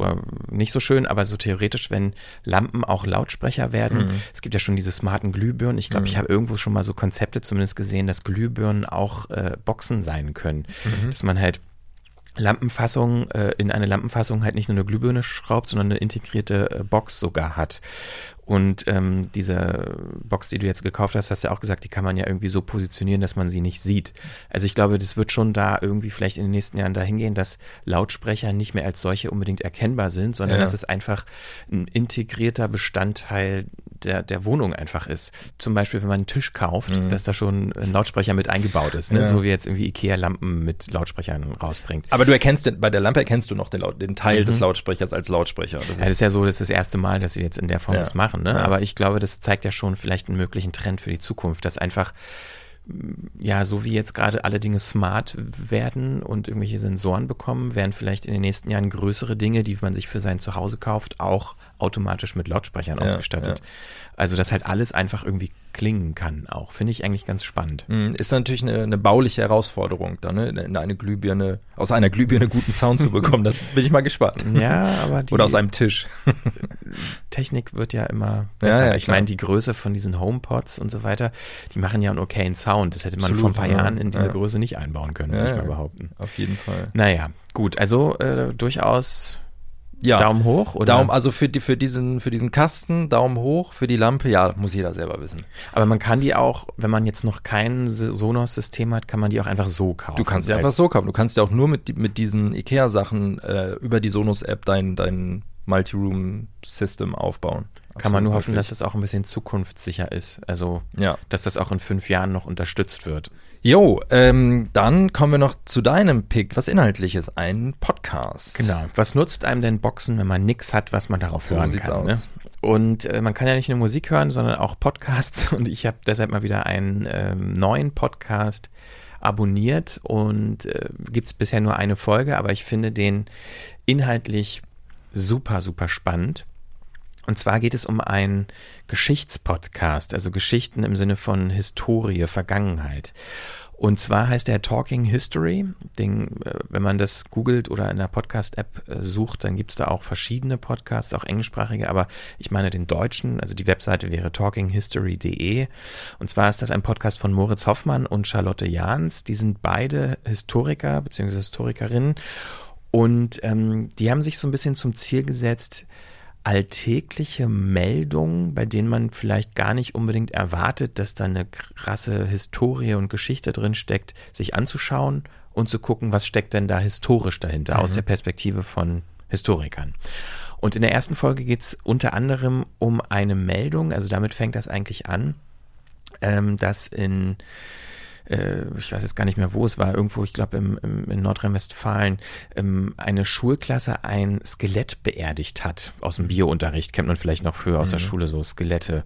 Speaker 9: nicht so schön, aber so theoretisch, wenn Lampen auch Lautsprecher werden, mhm. es gibt ja schon diese smarten Glühbirnen. Ich glaube, mhm. ich habe irgendwo schon mal so Konzepte zumindest gesehen, dass Glühbirnen auch äh, Boxen sein können. Mhm. Dass man halt Lampenfassung, äh, in eine Lampenfassung halt nicht nur eine Glühbirne schraubt, sondern eine integrierte äh, Box sogar hat. Und ähm, diese Box, die du jetzt gekauft hast, hast du ja auch gesagt, die kann man ja irgendwie so positionieren, dass man sie nicht sieht. Also ich glaube, das wird schon da irgendwie vielleicht in den nächsten Jahren dahin gehen, dass Lautsprecher nicht mehr als solche unbedingt erkennbar sind, sondern ja. dass es einfach ein integrierter Bestandteil der, der Wohnung einfach ist. Zum Beispiel, wenn man einen Tisch kauft, mhm. dass da schon ein Lautsprecher mit eingebaut ist, ne? Ja. so wie jetzt irgendwie Ikea-Lampen mit Lautsprechern rausbringt.
Speaker 2: Aber du erkennst, den, bei der Lampe erkennst du noch den, den Teil mhm. des Lautsprechers als Lautsprecher.
Speaker 9: Das ist, ja, das ist ja so, das ist das erste Mal, dass sie jetzt in der Form ja. das machen. Ne? Aber ich glaube, das zeigt ja schon vielleicht einen möglichen Trend für die Zukunft, dass einfach ja, so wie jetzt gerade alle Dinge smart werden und irgendwelche Sensoren bekommen, werden vielleicht in den nächsten Jahren größere Dinge, die man sich für sein Zuhause kauft, auch automatisch mit Lautsprechern ja, ausgestattet. Ja. Also, dass halt alles einfach irgendwie klingen kann, auch. Finde ich eigentlich ganz spannend.
Speaker 2: Hm, ist natürlich eine, eine bauliche Herausforderung, da, ne? in eine Glühbirne, aus einer Glühbirne guten Sound zu bekommen. Das bin ich mal gespannt.
Speaker 9: Ja, aber
Speaker 2: die, Oder aus einem Tisch.
Speaker 9: Technik wird ja immer besser.
Speaker 2: Ja, ja,
Speaker 9: ich meine, die Größe von diesen HomePods und so weiter, die machen ja einen okayen Sound. Das hätte man
Speaker 2: Absolut,
Speaker 9: vor ein paar
Speaker 2: ja.
Speaker 9: Jahren in dieser. Größe nicht einbauen können, würde ich mal behaupten.
Speaker 2: Auf jeden Fall.
Speaker 9: Naja, gut, also äh, durchaus
Speaker 2: Ja.
Speaker 9: Daumen hoch oder?
Speaker 2: Daumen, also für, die, für, diesen, für diesen Kasten, Daumen hoch, für die Lampe, ja, muss jeder selber wissen.
Speaker 9: Aber man kann die auch, wenn man jetzt noch kein Sonos-System hat, kann man die auch einfach so kaufen.
Speaker 2: Du kannst
Speaker 9: Als-
Speaker 2: einfach so kaufen. Du kannst ja auch nur mit, die- mit diesen IKEA-Sachen äh, über die Sonos-App dein, dein Multi-Room-System aufbauen.
Speaker 9: Kann man nur
Speaker 2: Absolut
Speaker 9: hoffen, dass
Speaker 2: möglich.
Speaker 9: es auch ein bisschen zukunftssicher ist. Also,
Speaker 2: Ja.
Speaker 9: dass das auch in fünf Jahren noch unterstützt wird.
Speaker 2: Jo, ähm, dann kommen wir noch zu deinem Pick, was Inhaltliches, ein Podcast.
Speaker 9: Genau. Was nutzt einem denn Boxen, wenn man nichts hat, was man darauf
Speaker 2: So
Speaker 9: hören
Speaker 2: sieht's
Speaker 9: kann?
Speaker 2: aus.
Speaker 9: Ne? Und äh, man kann ja nicht nur Musik hören, sondern auch Podcasts. Und ich habe deshalb mal wieder einen ähm, neuen Podcast abonniert und äh, gibt es bisher nur eine Folge, aber ich finde den inhaltlich super, super spannend. Und zwar geht es um einen Geschichtspodcast, also Geschichten im Sinne von Historie, Vergangenheit. Und zwar heißt der Talking History. Den, äh, wenn man das googelt oder in der Podcast-App äh, sucht, dann gibt es da auch verschiedene Podcasts, auch englischsprachige, aber ich meine den deutschen, also die Webseite wäre talkinghistory.de. Und zwar ist das ein Podcast von Moritz Hoffmann und Charlotte Jahns. Die sind beide Historiker bzw. Historikerinnen und ähm, die haben sich so ein bisschen zum Ziel gesetzt, alltägliche Meldungen, bei denen man vielleicht gar nicht unbedingt erwartet, dass da eine krasse Historie und Geschichte drin steckt, sich anzuschauen und zu gucken, was steckt denn da historisch dahinter aus
Speaker 2: Mhm.
Speaker 9: der Perspektive von Historikern. Und in der ersten Folge geht es unter anderem um eine Meldung, also damit fängt das eigentlich an, ähm, dass in äh, ich weiß jetzt gar nicht mehr, wo es war, irgendwo, ich glaube im, im, in Nordrhein-Westfalen, ähm, eine Schulklasse ein Skelett beerdigt hat aus dem Biounterricht. Kennt man vielleicht noch früher aus der
Speaker 2: Mhm.
Speaker 9: Schule so Skelette.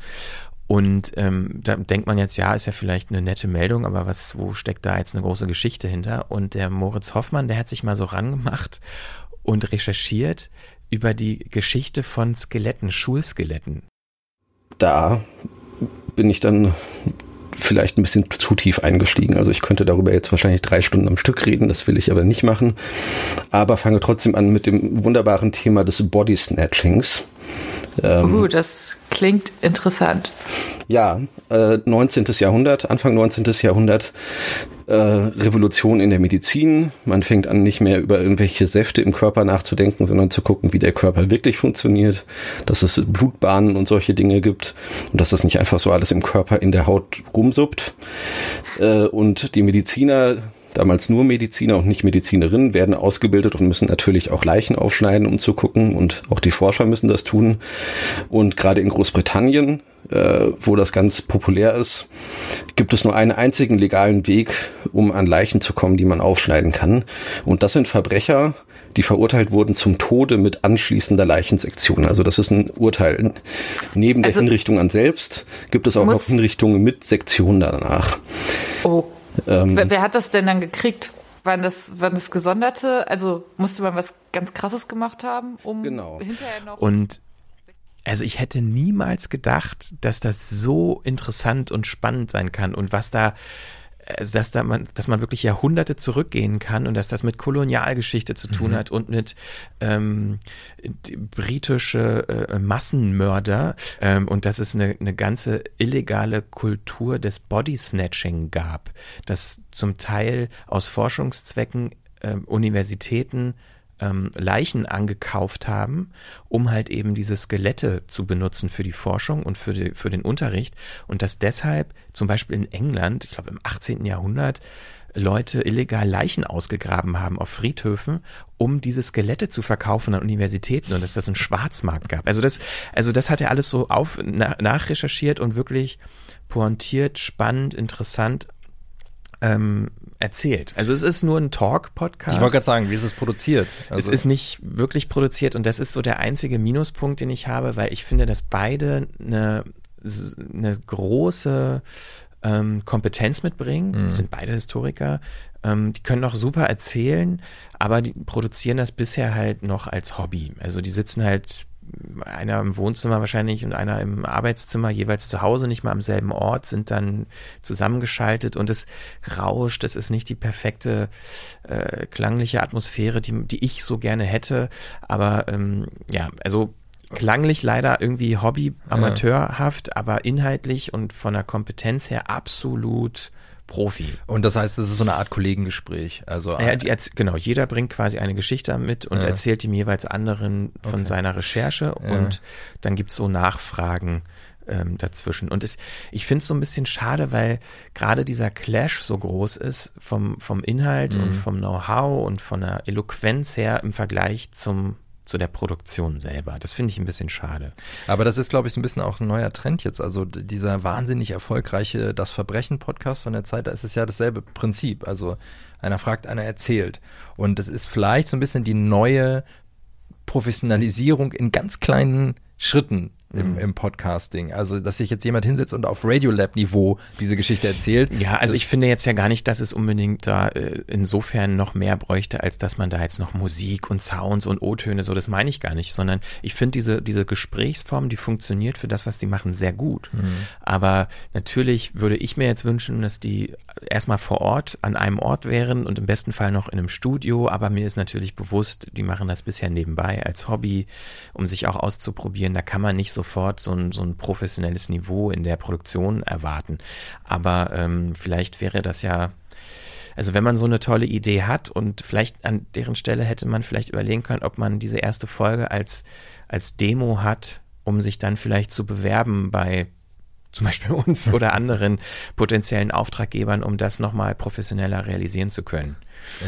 Speaker 9: Und ähm, da denkt man jetzt, ja, ist ja vielleicht eine nette Meldung, aber was, wo steckt da jetzt eine große Geschichte hinter? Und der Moritz Hoffmann, der hat sich mal so rangemacht und recherchiert über die Geschichte von Skeletten, Schulskeletten.
Speaker 14: da bin ich dann vielleicht ein bisschen zu tief eingestiegen. Also ich könnte darüber jetzt wahrscheinlich drei Stunden am Stück reden, das will ich aber nicht machen. Aber fange trotzdem an mit dem wunderbaren Thema des Body Snatchings. Ähm,
Speaker 15: Uh, das klingt interessant.
Speaker 14: ja, äh, 19. Jahrhundert, Anfang 19. Jahrhundert, äh, Revolution in der Medizin. Man fängt an, nicht mehr über irgendwelche Säfte im Körper nachzudenken, sondern zu gucken, wie der Körper wirklich funktioniert, dass es Blutbahnen und solche Dinge gibt und dass das nicht einfach so alles im Körper in der Haut rumsuppt. Äh, und die Mediziner, damals nur Mediziner und nicht Medizinerinnen, werden ausgebildet und müssen natürlich auch Leichen aufschneiden, um zu gucken. Und auch die Forscher müssen das tun. Und gerade in Großbritannien, äh, wo das ganz populär ist, gibt es nur einen einzigen legalen Weg, um an Leichen zu kommen, die man aufschneiden kann. Und das sind Verbrecher, die verurteilt wurden zum Tode mit anschließender Leichensektion. Also das ist ein Urteil. Neben der
Speaker 15: Also-
Speaker 14: Hinrichtung an selbst gibt es auch noch Hinrichtungen mit Sektion danach.
Speaker 15: Oh.
Speaker 14: Ähm,
Speaker 15: Wer, wer hat das denn dann gekriegt? Waren das, waren das Gesonderte? Also musste man was ganz Krasses gemacht haben, um
Speaker 14: Genau.
Speaker 15: hinterher noch.
Speaker 9: Und also ich hätte niemals gedacht, dass das so interessant und spannend sein kann und was da, also dass da man, dass man wirklich Jahrhunderte zurückgehen kann und dass das mit Kolonialgeschichte zu tun
Speaker 2: Mhm.
Speaker 9: hat und mit ähm, britische äh, Massenmörder ähm, und dass es eine, eine ganze illegale Kultur des Body Snatching gab, dass zum Teil aus Forschungszwecken ähm, Universitäten ähm, Leichen angekauft haben, um halt eben diese Skelette zu benutzen für die Forschung und für, die, für den Unterricht. Und dass deshalb zum Beispiel in England, ich glaube im 18. Jahrhundert, Leute illegal Leichen ausgegraben haben auf Friedhöfen, um diese Skelette zu verkaufen an Universitäten und dass das einen Schwarzmarkt gab. Also das, also das hat er alles so auf, na, nachrecherchiert und wirklich pointiert, spannend, interessant ähm, erzählt. Also es ist nur ein Talk-Podcast.
Speaker 2: Ich wollte gerade sagen, wie ist es produziert?
Speaker 9: es
Speaker 2: Also-
Speaker 9: ist nicht wirklich produziert und das ist so der einzige Minuspunkt, den ich habe, weil ich finde, dass beide eine, eine große ähm, Kompetenz mitbringen.
Speaker 2: Mhm.
Speaker 9: Sind beide Historiker. Ähm, die können auch super erzählen, aber die produzieren das bisher halt noch als Hobby. Also die sitzen halt einer im Wohnzimmer wahrscheinlich und einer im Arbeitszimmer, jeweils zu Hause, nicht mal am selben Ort, sind dann zusammengeschaltet und es rauscht. Es ist nicht die perfekte äh, klangliche Atmosphäre, die, die ich so gerne hätte. Aber ähm, ja, also klanglich leider irgendwie Hobby, amateurhaft, aber inhaltlich und von der Kompetenz her absolut Profi.
Speaker 2: Und das heißt, es ist so eine Art Kollegengespräch. Also
Speaker 9: ja, die, genau, jeder bringt quasi eine Geschichte mit und ja. erzählt dem jeweils anderen von okay. seiner Recherche ja. und dann gibt es so Nachfragen ähm, dazwischen. Und es, ich finde es so ein bisschen schade, weil gerade dieser Clash so groß ist vom, vom Inhalt mhm. und vom Know-how und von der Eloquenz her im Vergleich zum zu der Produktion selber. Das finde ich ein bisschen schade.
Speaker 2: Aber das ist, glaube ich, so ein bisschen auch ein neuer Trend jetzt. Also dieser wahnsinnig erfolgreiche Das Verbrechen-Podcast von der Zeit, da ist es ja dasselbe Prinzip. Also einer fragt, einer erzählt. Und das ist vielleicht so ein bisschen die neue Professionalisierung in ganz kleinen Schritten im, mhm. im Podcasting. Also, dass sich jetzt jemand hinsetzt und auf Radiolab-Niveau diese Geschichte erzählt.
Speaker 9: Ja, also ich finde jetzt ja gar nicht, dass es unbedingt da äh, insofern noch mehr bräuchte, als dass man da jetzt noch Musik und Sounds und O-Töne, so das meine ich gar nicht, sondern ich finde diese, diese Gesprächsform, die funktioniert für das, was die machen, sehr gut. Mhm. Aber natürlich würde ich mir jetzt wünschen, dass die erstmal vor Ort an einem Ort wären und im besten Fall noch in einem Studio, aber mir ist natürlich bewusst, die machen das bisher nebenbei als Hobby, um sich auch auszuprobieren. Da kann man nicht so sofort so ein, so ein professionelles Niveau in der Produktion erwarten. Aber ähm, vielleicht wäre das ja also wenn man so eine tolle Idee hat und vielleicht an deren Stelle hätte man vielleicht überlegen können, ob man diese erste Folge als, als Demo hat, um sich dann vielleicht zu bewerben bei zum Beispiel uns oder anderen potenziellen Auftraggebern, um das nochmal professioneller realisieren zu können.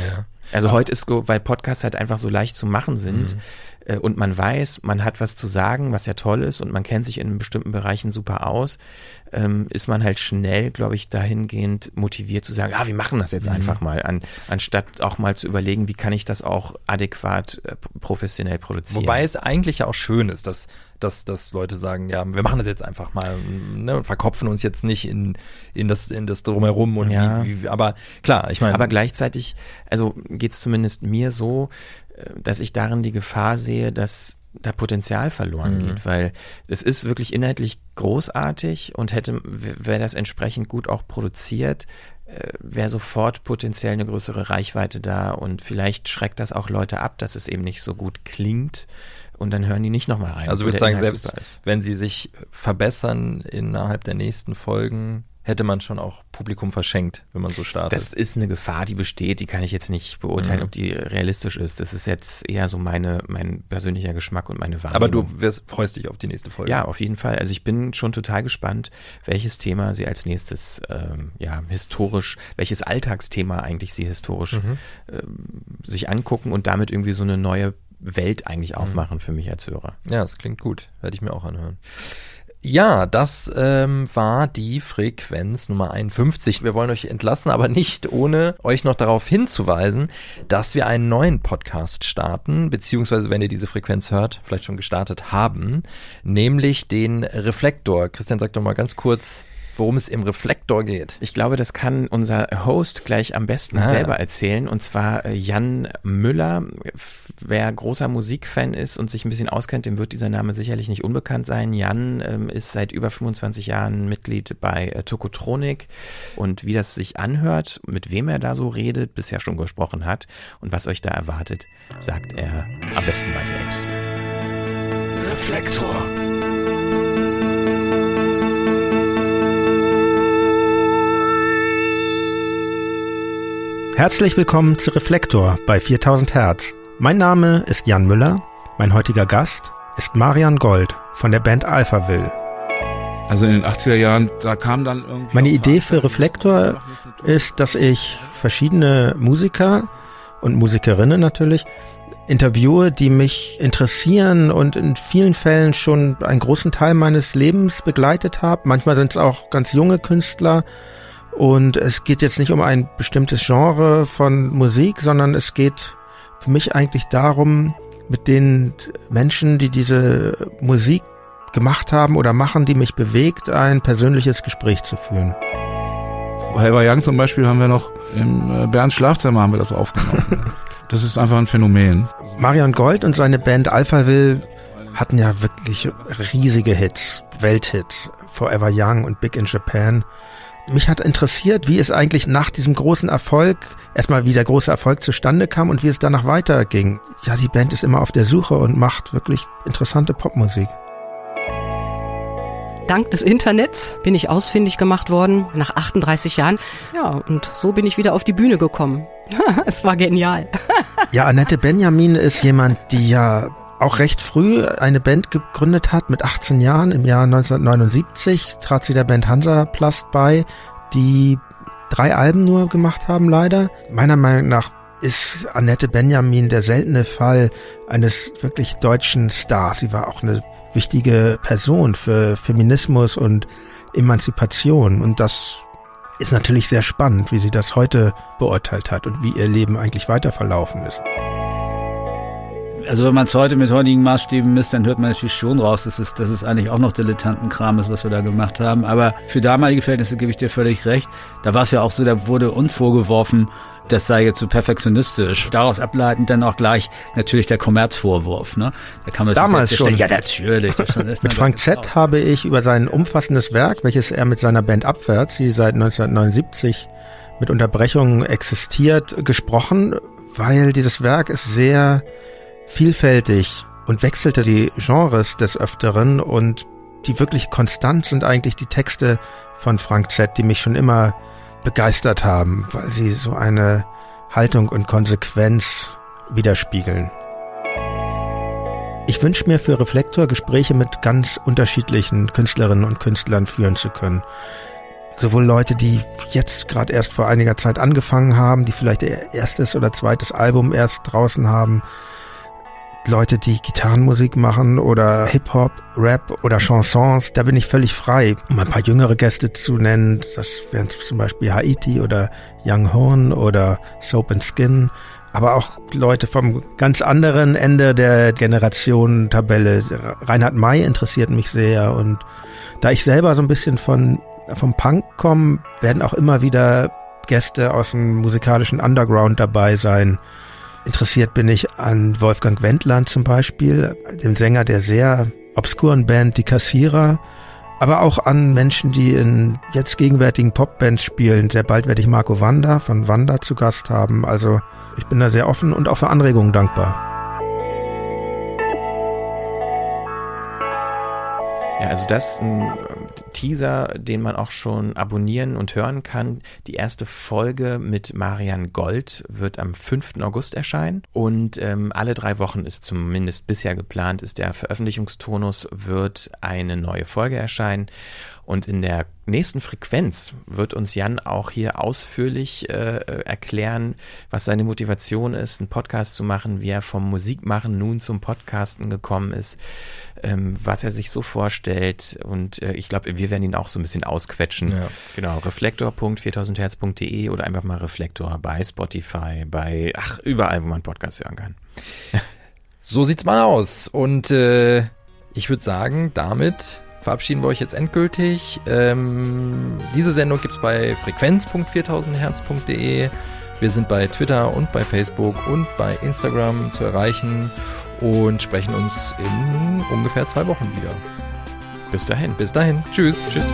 Speaker 9: Ja. Also heute ist, weil Podcasts halt einfach so leicht zu machen sind, mhm. Äh, und man weiß, man hat was zu sagen, was ja toll ist und man kennt sich in bestimmten Bereichen super aus, ähm, ist man halt schnell, glaube ich, dahingehend motiviert zu sagen, ah, wir machen das jetzt mhm. einfach mal, an, anstatt auch mal zu überlegen, wie kann ich das auch adäquat äh, professionell produzieren.
Speaker 2: Wobei es eigentlich ja auch schön ist, dass, dass, dass Leute sagen, ja, wir machen das jetzt einfach mal ne, und verkopfen uns jetzt nicht in, in, das, in das Drumherum und ja. wie, wie, aber klar, ich meine.
Speaker 9: Aber gleichzeitig, also geht es zumindest mir so, äh, dass ich darin die Gefahr sehe, dass da Potenzial verloren mhm. geht, weil es ist wirklich inhaltlich großartig und hätte, wäre das entsprechend gut auch produziert, äh, wäre sofort potenziell eine größere Reichweite da und vielleicht schreckt das auch Leute ab, dass es eben nicht so gut klingt und dann hören die nicht nochmal rein.
Speaker 2: Also ich würde sagen, selbst wenn sie sich verbessern innerhalb der nächsten Folgen, hätte man schon auch Publikum verschenkt, wenn man so startet.
Speaker 9: Das ist eine Gefahr, die besteht, die kann ich jetzt nicht beurteilen, mhm. ob die realistisch ist. Das ist jetzt eher so meine, mein persönlicher Geschmack und meine Wahrnehmung.
Speaker 2: Aber du wirst, freust dich auf die nächste Folge.
Speaker 9: Ja, auf jeden Fall. Also ich bin schon total gespannt, welches Thema sie als nächstes, ähm, ja, historisch, welches Alltagsthema eigentlich sie historisch mhm. ähm, sich angucken und damit irgendwie so eine neue Welt eigentlich mhm. aufmachen mhm. für mich als Hörer.
Speaker 2: Ja, das klingt gut. Werde ich mir auch anhören. Ja, das ähm, war die Frequenz Nummer 51. Wir wollen euch entlassen, aber nicht ohne euch noch darauf hinzuweisen, dass wir einen neuen Podcast starten, beziehungsweise wenn ihr diese Frequenz hört, vielleicht schon gestartet haben, nämlich den Reflektor. Christian, sag doch mal ganz kurz, worum es im Reflektor geht.
Speaker 9: Ich glaube, das kann unser Host gleich am besten ah. selber erzählen. Und zwar äh, Jan Müller. Wer großer Musikfan ist und sich ein bisschen auskennt, dem wird dieser Name sicherlich nicht unbekannt sein. Jan ähm, ist seit über 25 Jahren Mitglied bei äh, Tokotronik. Und wie das sich anhört, mit wem er da so redet, bisher schon gesprochen hat und was euch da erwartet, sagt er am besten mal selbst.
Speaker 16: Reflektor. Herzlich willkommen zu Reflektor bei 4000 Hertz. Mein Name ist Jan Müller. Mein heutiger Gast ist Marian Gold von der Band Alphaville.
Speaker 17: Also in den 80er Jahren, da kam dann irgendwie.
Speaker 16: Meine Idee für Reflektor ist, dass ich verschiedene Musiker und Musikerinnen natürlich interviewe, die mich interessieren und in vielen Fällen schon einen großen Teil meines Lebens begleitet haben. Manchmal sind es auch ganz junge Künstler und es geht jetzt nicht um ein bestimmtes Genre von Musik, sondern es geht für mich eigentlich darum, mit den Menschen, die diese Musik gemacht haben oder machen, die mich bewegt, ein persönliches Gespräch zu führen.
Speaker 17: Helber Young zum Beispiel haben wir noch im äh, Bernd Schlafzimmer haben wir das aufgenommen. das ist einfach ein Phänomen.
Speaker 16: Marion Gold und seine Band Alphaville hatten ja wirklich riesige Hits, Welthits, Forever Young und Big in Japan. Mich hat interessiert, wie es eigentlich nach diesem großen Erfolg, erstmal wie der große Erfolg zustande kam und wie es danach weiterging. Ja, die Band ist immer auf der Suche und macht wirklich interessante Popmusik.
Speaker 18: Dank des Internets bin ich ausfindig gemacht worden nach 38 Jahren. Ja, und so bin ich wieder auf die Bühne gekommen. es war genial.
Speaker 16: ja, Annette Benjamin ist jemand, die ja auch recht früh eine Band gegründet hat, mit 18 Jahren. Im Jahr 1979 trat sie der Band Hansaplast bei, die drei Alben nur gemacht haben, leider. Meiner Meinung nach ist Annette Benjamin der seltene Fall eines wirklich deutschen Stars. Sie war auch eine wichtige Person für Feminismus und Emanzipation. Und das ist natürlich sehr spannend, wie sie das heute beurteilt hat und wie ihr Leben eigentlich weiter verlaufen ist.
Speaker 19: Also wenn man es heute mit heutigen Maßstäben misst, dann hört man natürlich schon raus, dass es, dass es eigentlich auch noch Dilettantenkram ist, was wir da gemacht haben. Aber für damalige Verhältnisse gebe ich dir völlig recht. Da war es ja auch so, da wurde uns vorgeworfen, das sei jetzt so perfektionistisch. Daraus ableitend dann auch gleich natürlich der Kommerzvorwurf. Ne?
Speaker 16: Da kann man Damals schon.
Speaker 19: Ja, natürlich.
Speaker 16: Mit Frank Z habe ich über sein umfassendes Werk, welches er mit seiner Band Abwärts, die seit 1979 mit Unterbrechungen existiert, gesprochen, weil dieses Werk ist sehr vielfältig und wechselte die Genres des Öfteren und die wirklich konstant sind eigentlich die Texte von Frank Z, die mich schon immer begeistert haben, weil sie so eine Haltung und Konsequenz widerspiegeln. Ich wünsche mir für Reflektor Gespräche mit ganz unterschiedlichen Künstlerinnen und Künstlern führen zu können. Sowohl Leute, die jetzt gerade erst vor einiger Zeit angefangen haben, die vielleicht ihr erstes oder zweites Album erst draußen haben, Leute, die Gitarrenmusik machen oder Hip-Hop, Rap oder Chansons, da bin ich völlig frei. Um ein paar jüngere Gäste zu nennen, das wären zum Beispiel Haiti oder Young Horn oder Soap and Skin, aber auch Leute vom ganz anderen Ende der Generationentabelle. Reinhard May interessiert mich sehr und da ich selber so ein bisschen von vom Punk komme, werden auch immer wieder Gäste aus dem musikalischen Underground dabei sein. Interessiert bin ich an Wolfgang Wendland zum Beispiel, dem Sänger der sehr obskuren Band Die Kassierer, aber auch an Menschen, die in jetzt gegenwärtigen Popbands spielen. Sehr bald werde ich Marco Wanda von Wanda zu Gast haben. Also ich bin da sehr offen und auch für Anregungen dankbar.
Speaker 9: Ja, also das ein Teaser, den man auch schon abonnieren und hören kann. Die erste Folge mit Marian Gold wird am 5. August erscheinen und ähm, alle drei Wochen ist zumindest bisher geplant, ist der Veröffentlichungstonus, wird eine neue Folge erscheinen und in der nächsten Frequenz wird uns Jan auch hier ausführlich äh, erklären, was seine Motivation ist, einen Podcast zu machen, wie er vom Musikmachen nun zum Podcasten gekommen ist, ähm, was er sich so vorstellt. Und äh, ich glaube, wir werden ihn auch so ein bisschen ausquetschen. Ja. Genau, reflektor.4000herz.de oder einfach mal Reflektor bei Spotify, bei, ach, überall, wo man Podcast hören kann.
Speaker 2: so sieht's mal aus. Und äh, ich würde sagen, damit verabschieden wir euch jetzt endgültig. Ähm, diese Sendung gibt es bei frequenz.4000herz.de. Wir sind bei Twitter und bei Facebook und bei Instagram zu erreichen und sprechen uns in ungefähr zwei Wochen wieder.
Speaker 9: Bis dahin.
Speaker 2: Bis dahin. Tschüss.
Speaker 9: Tschüss.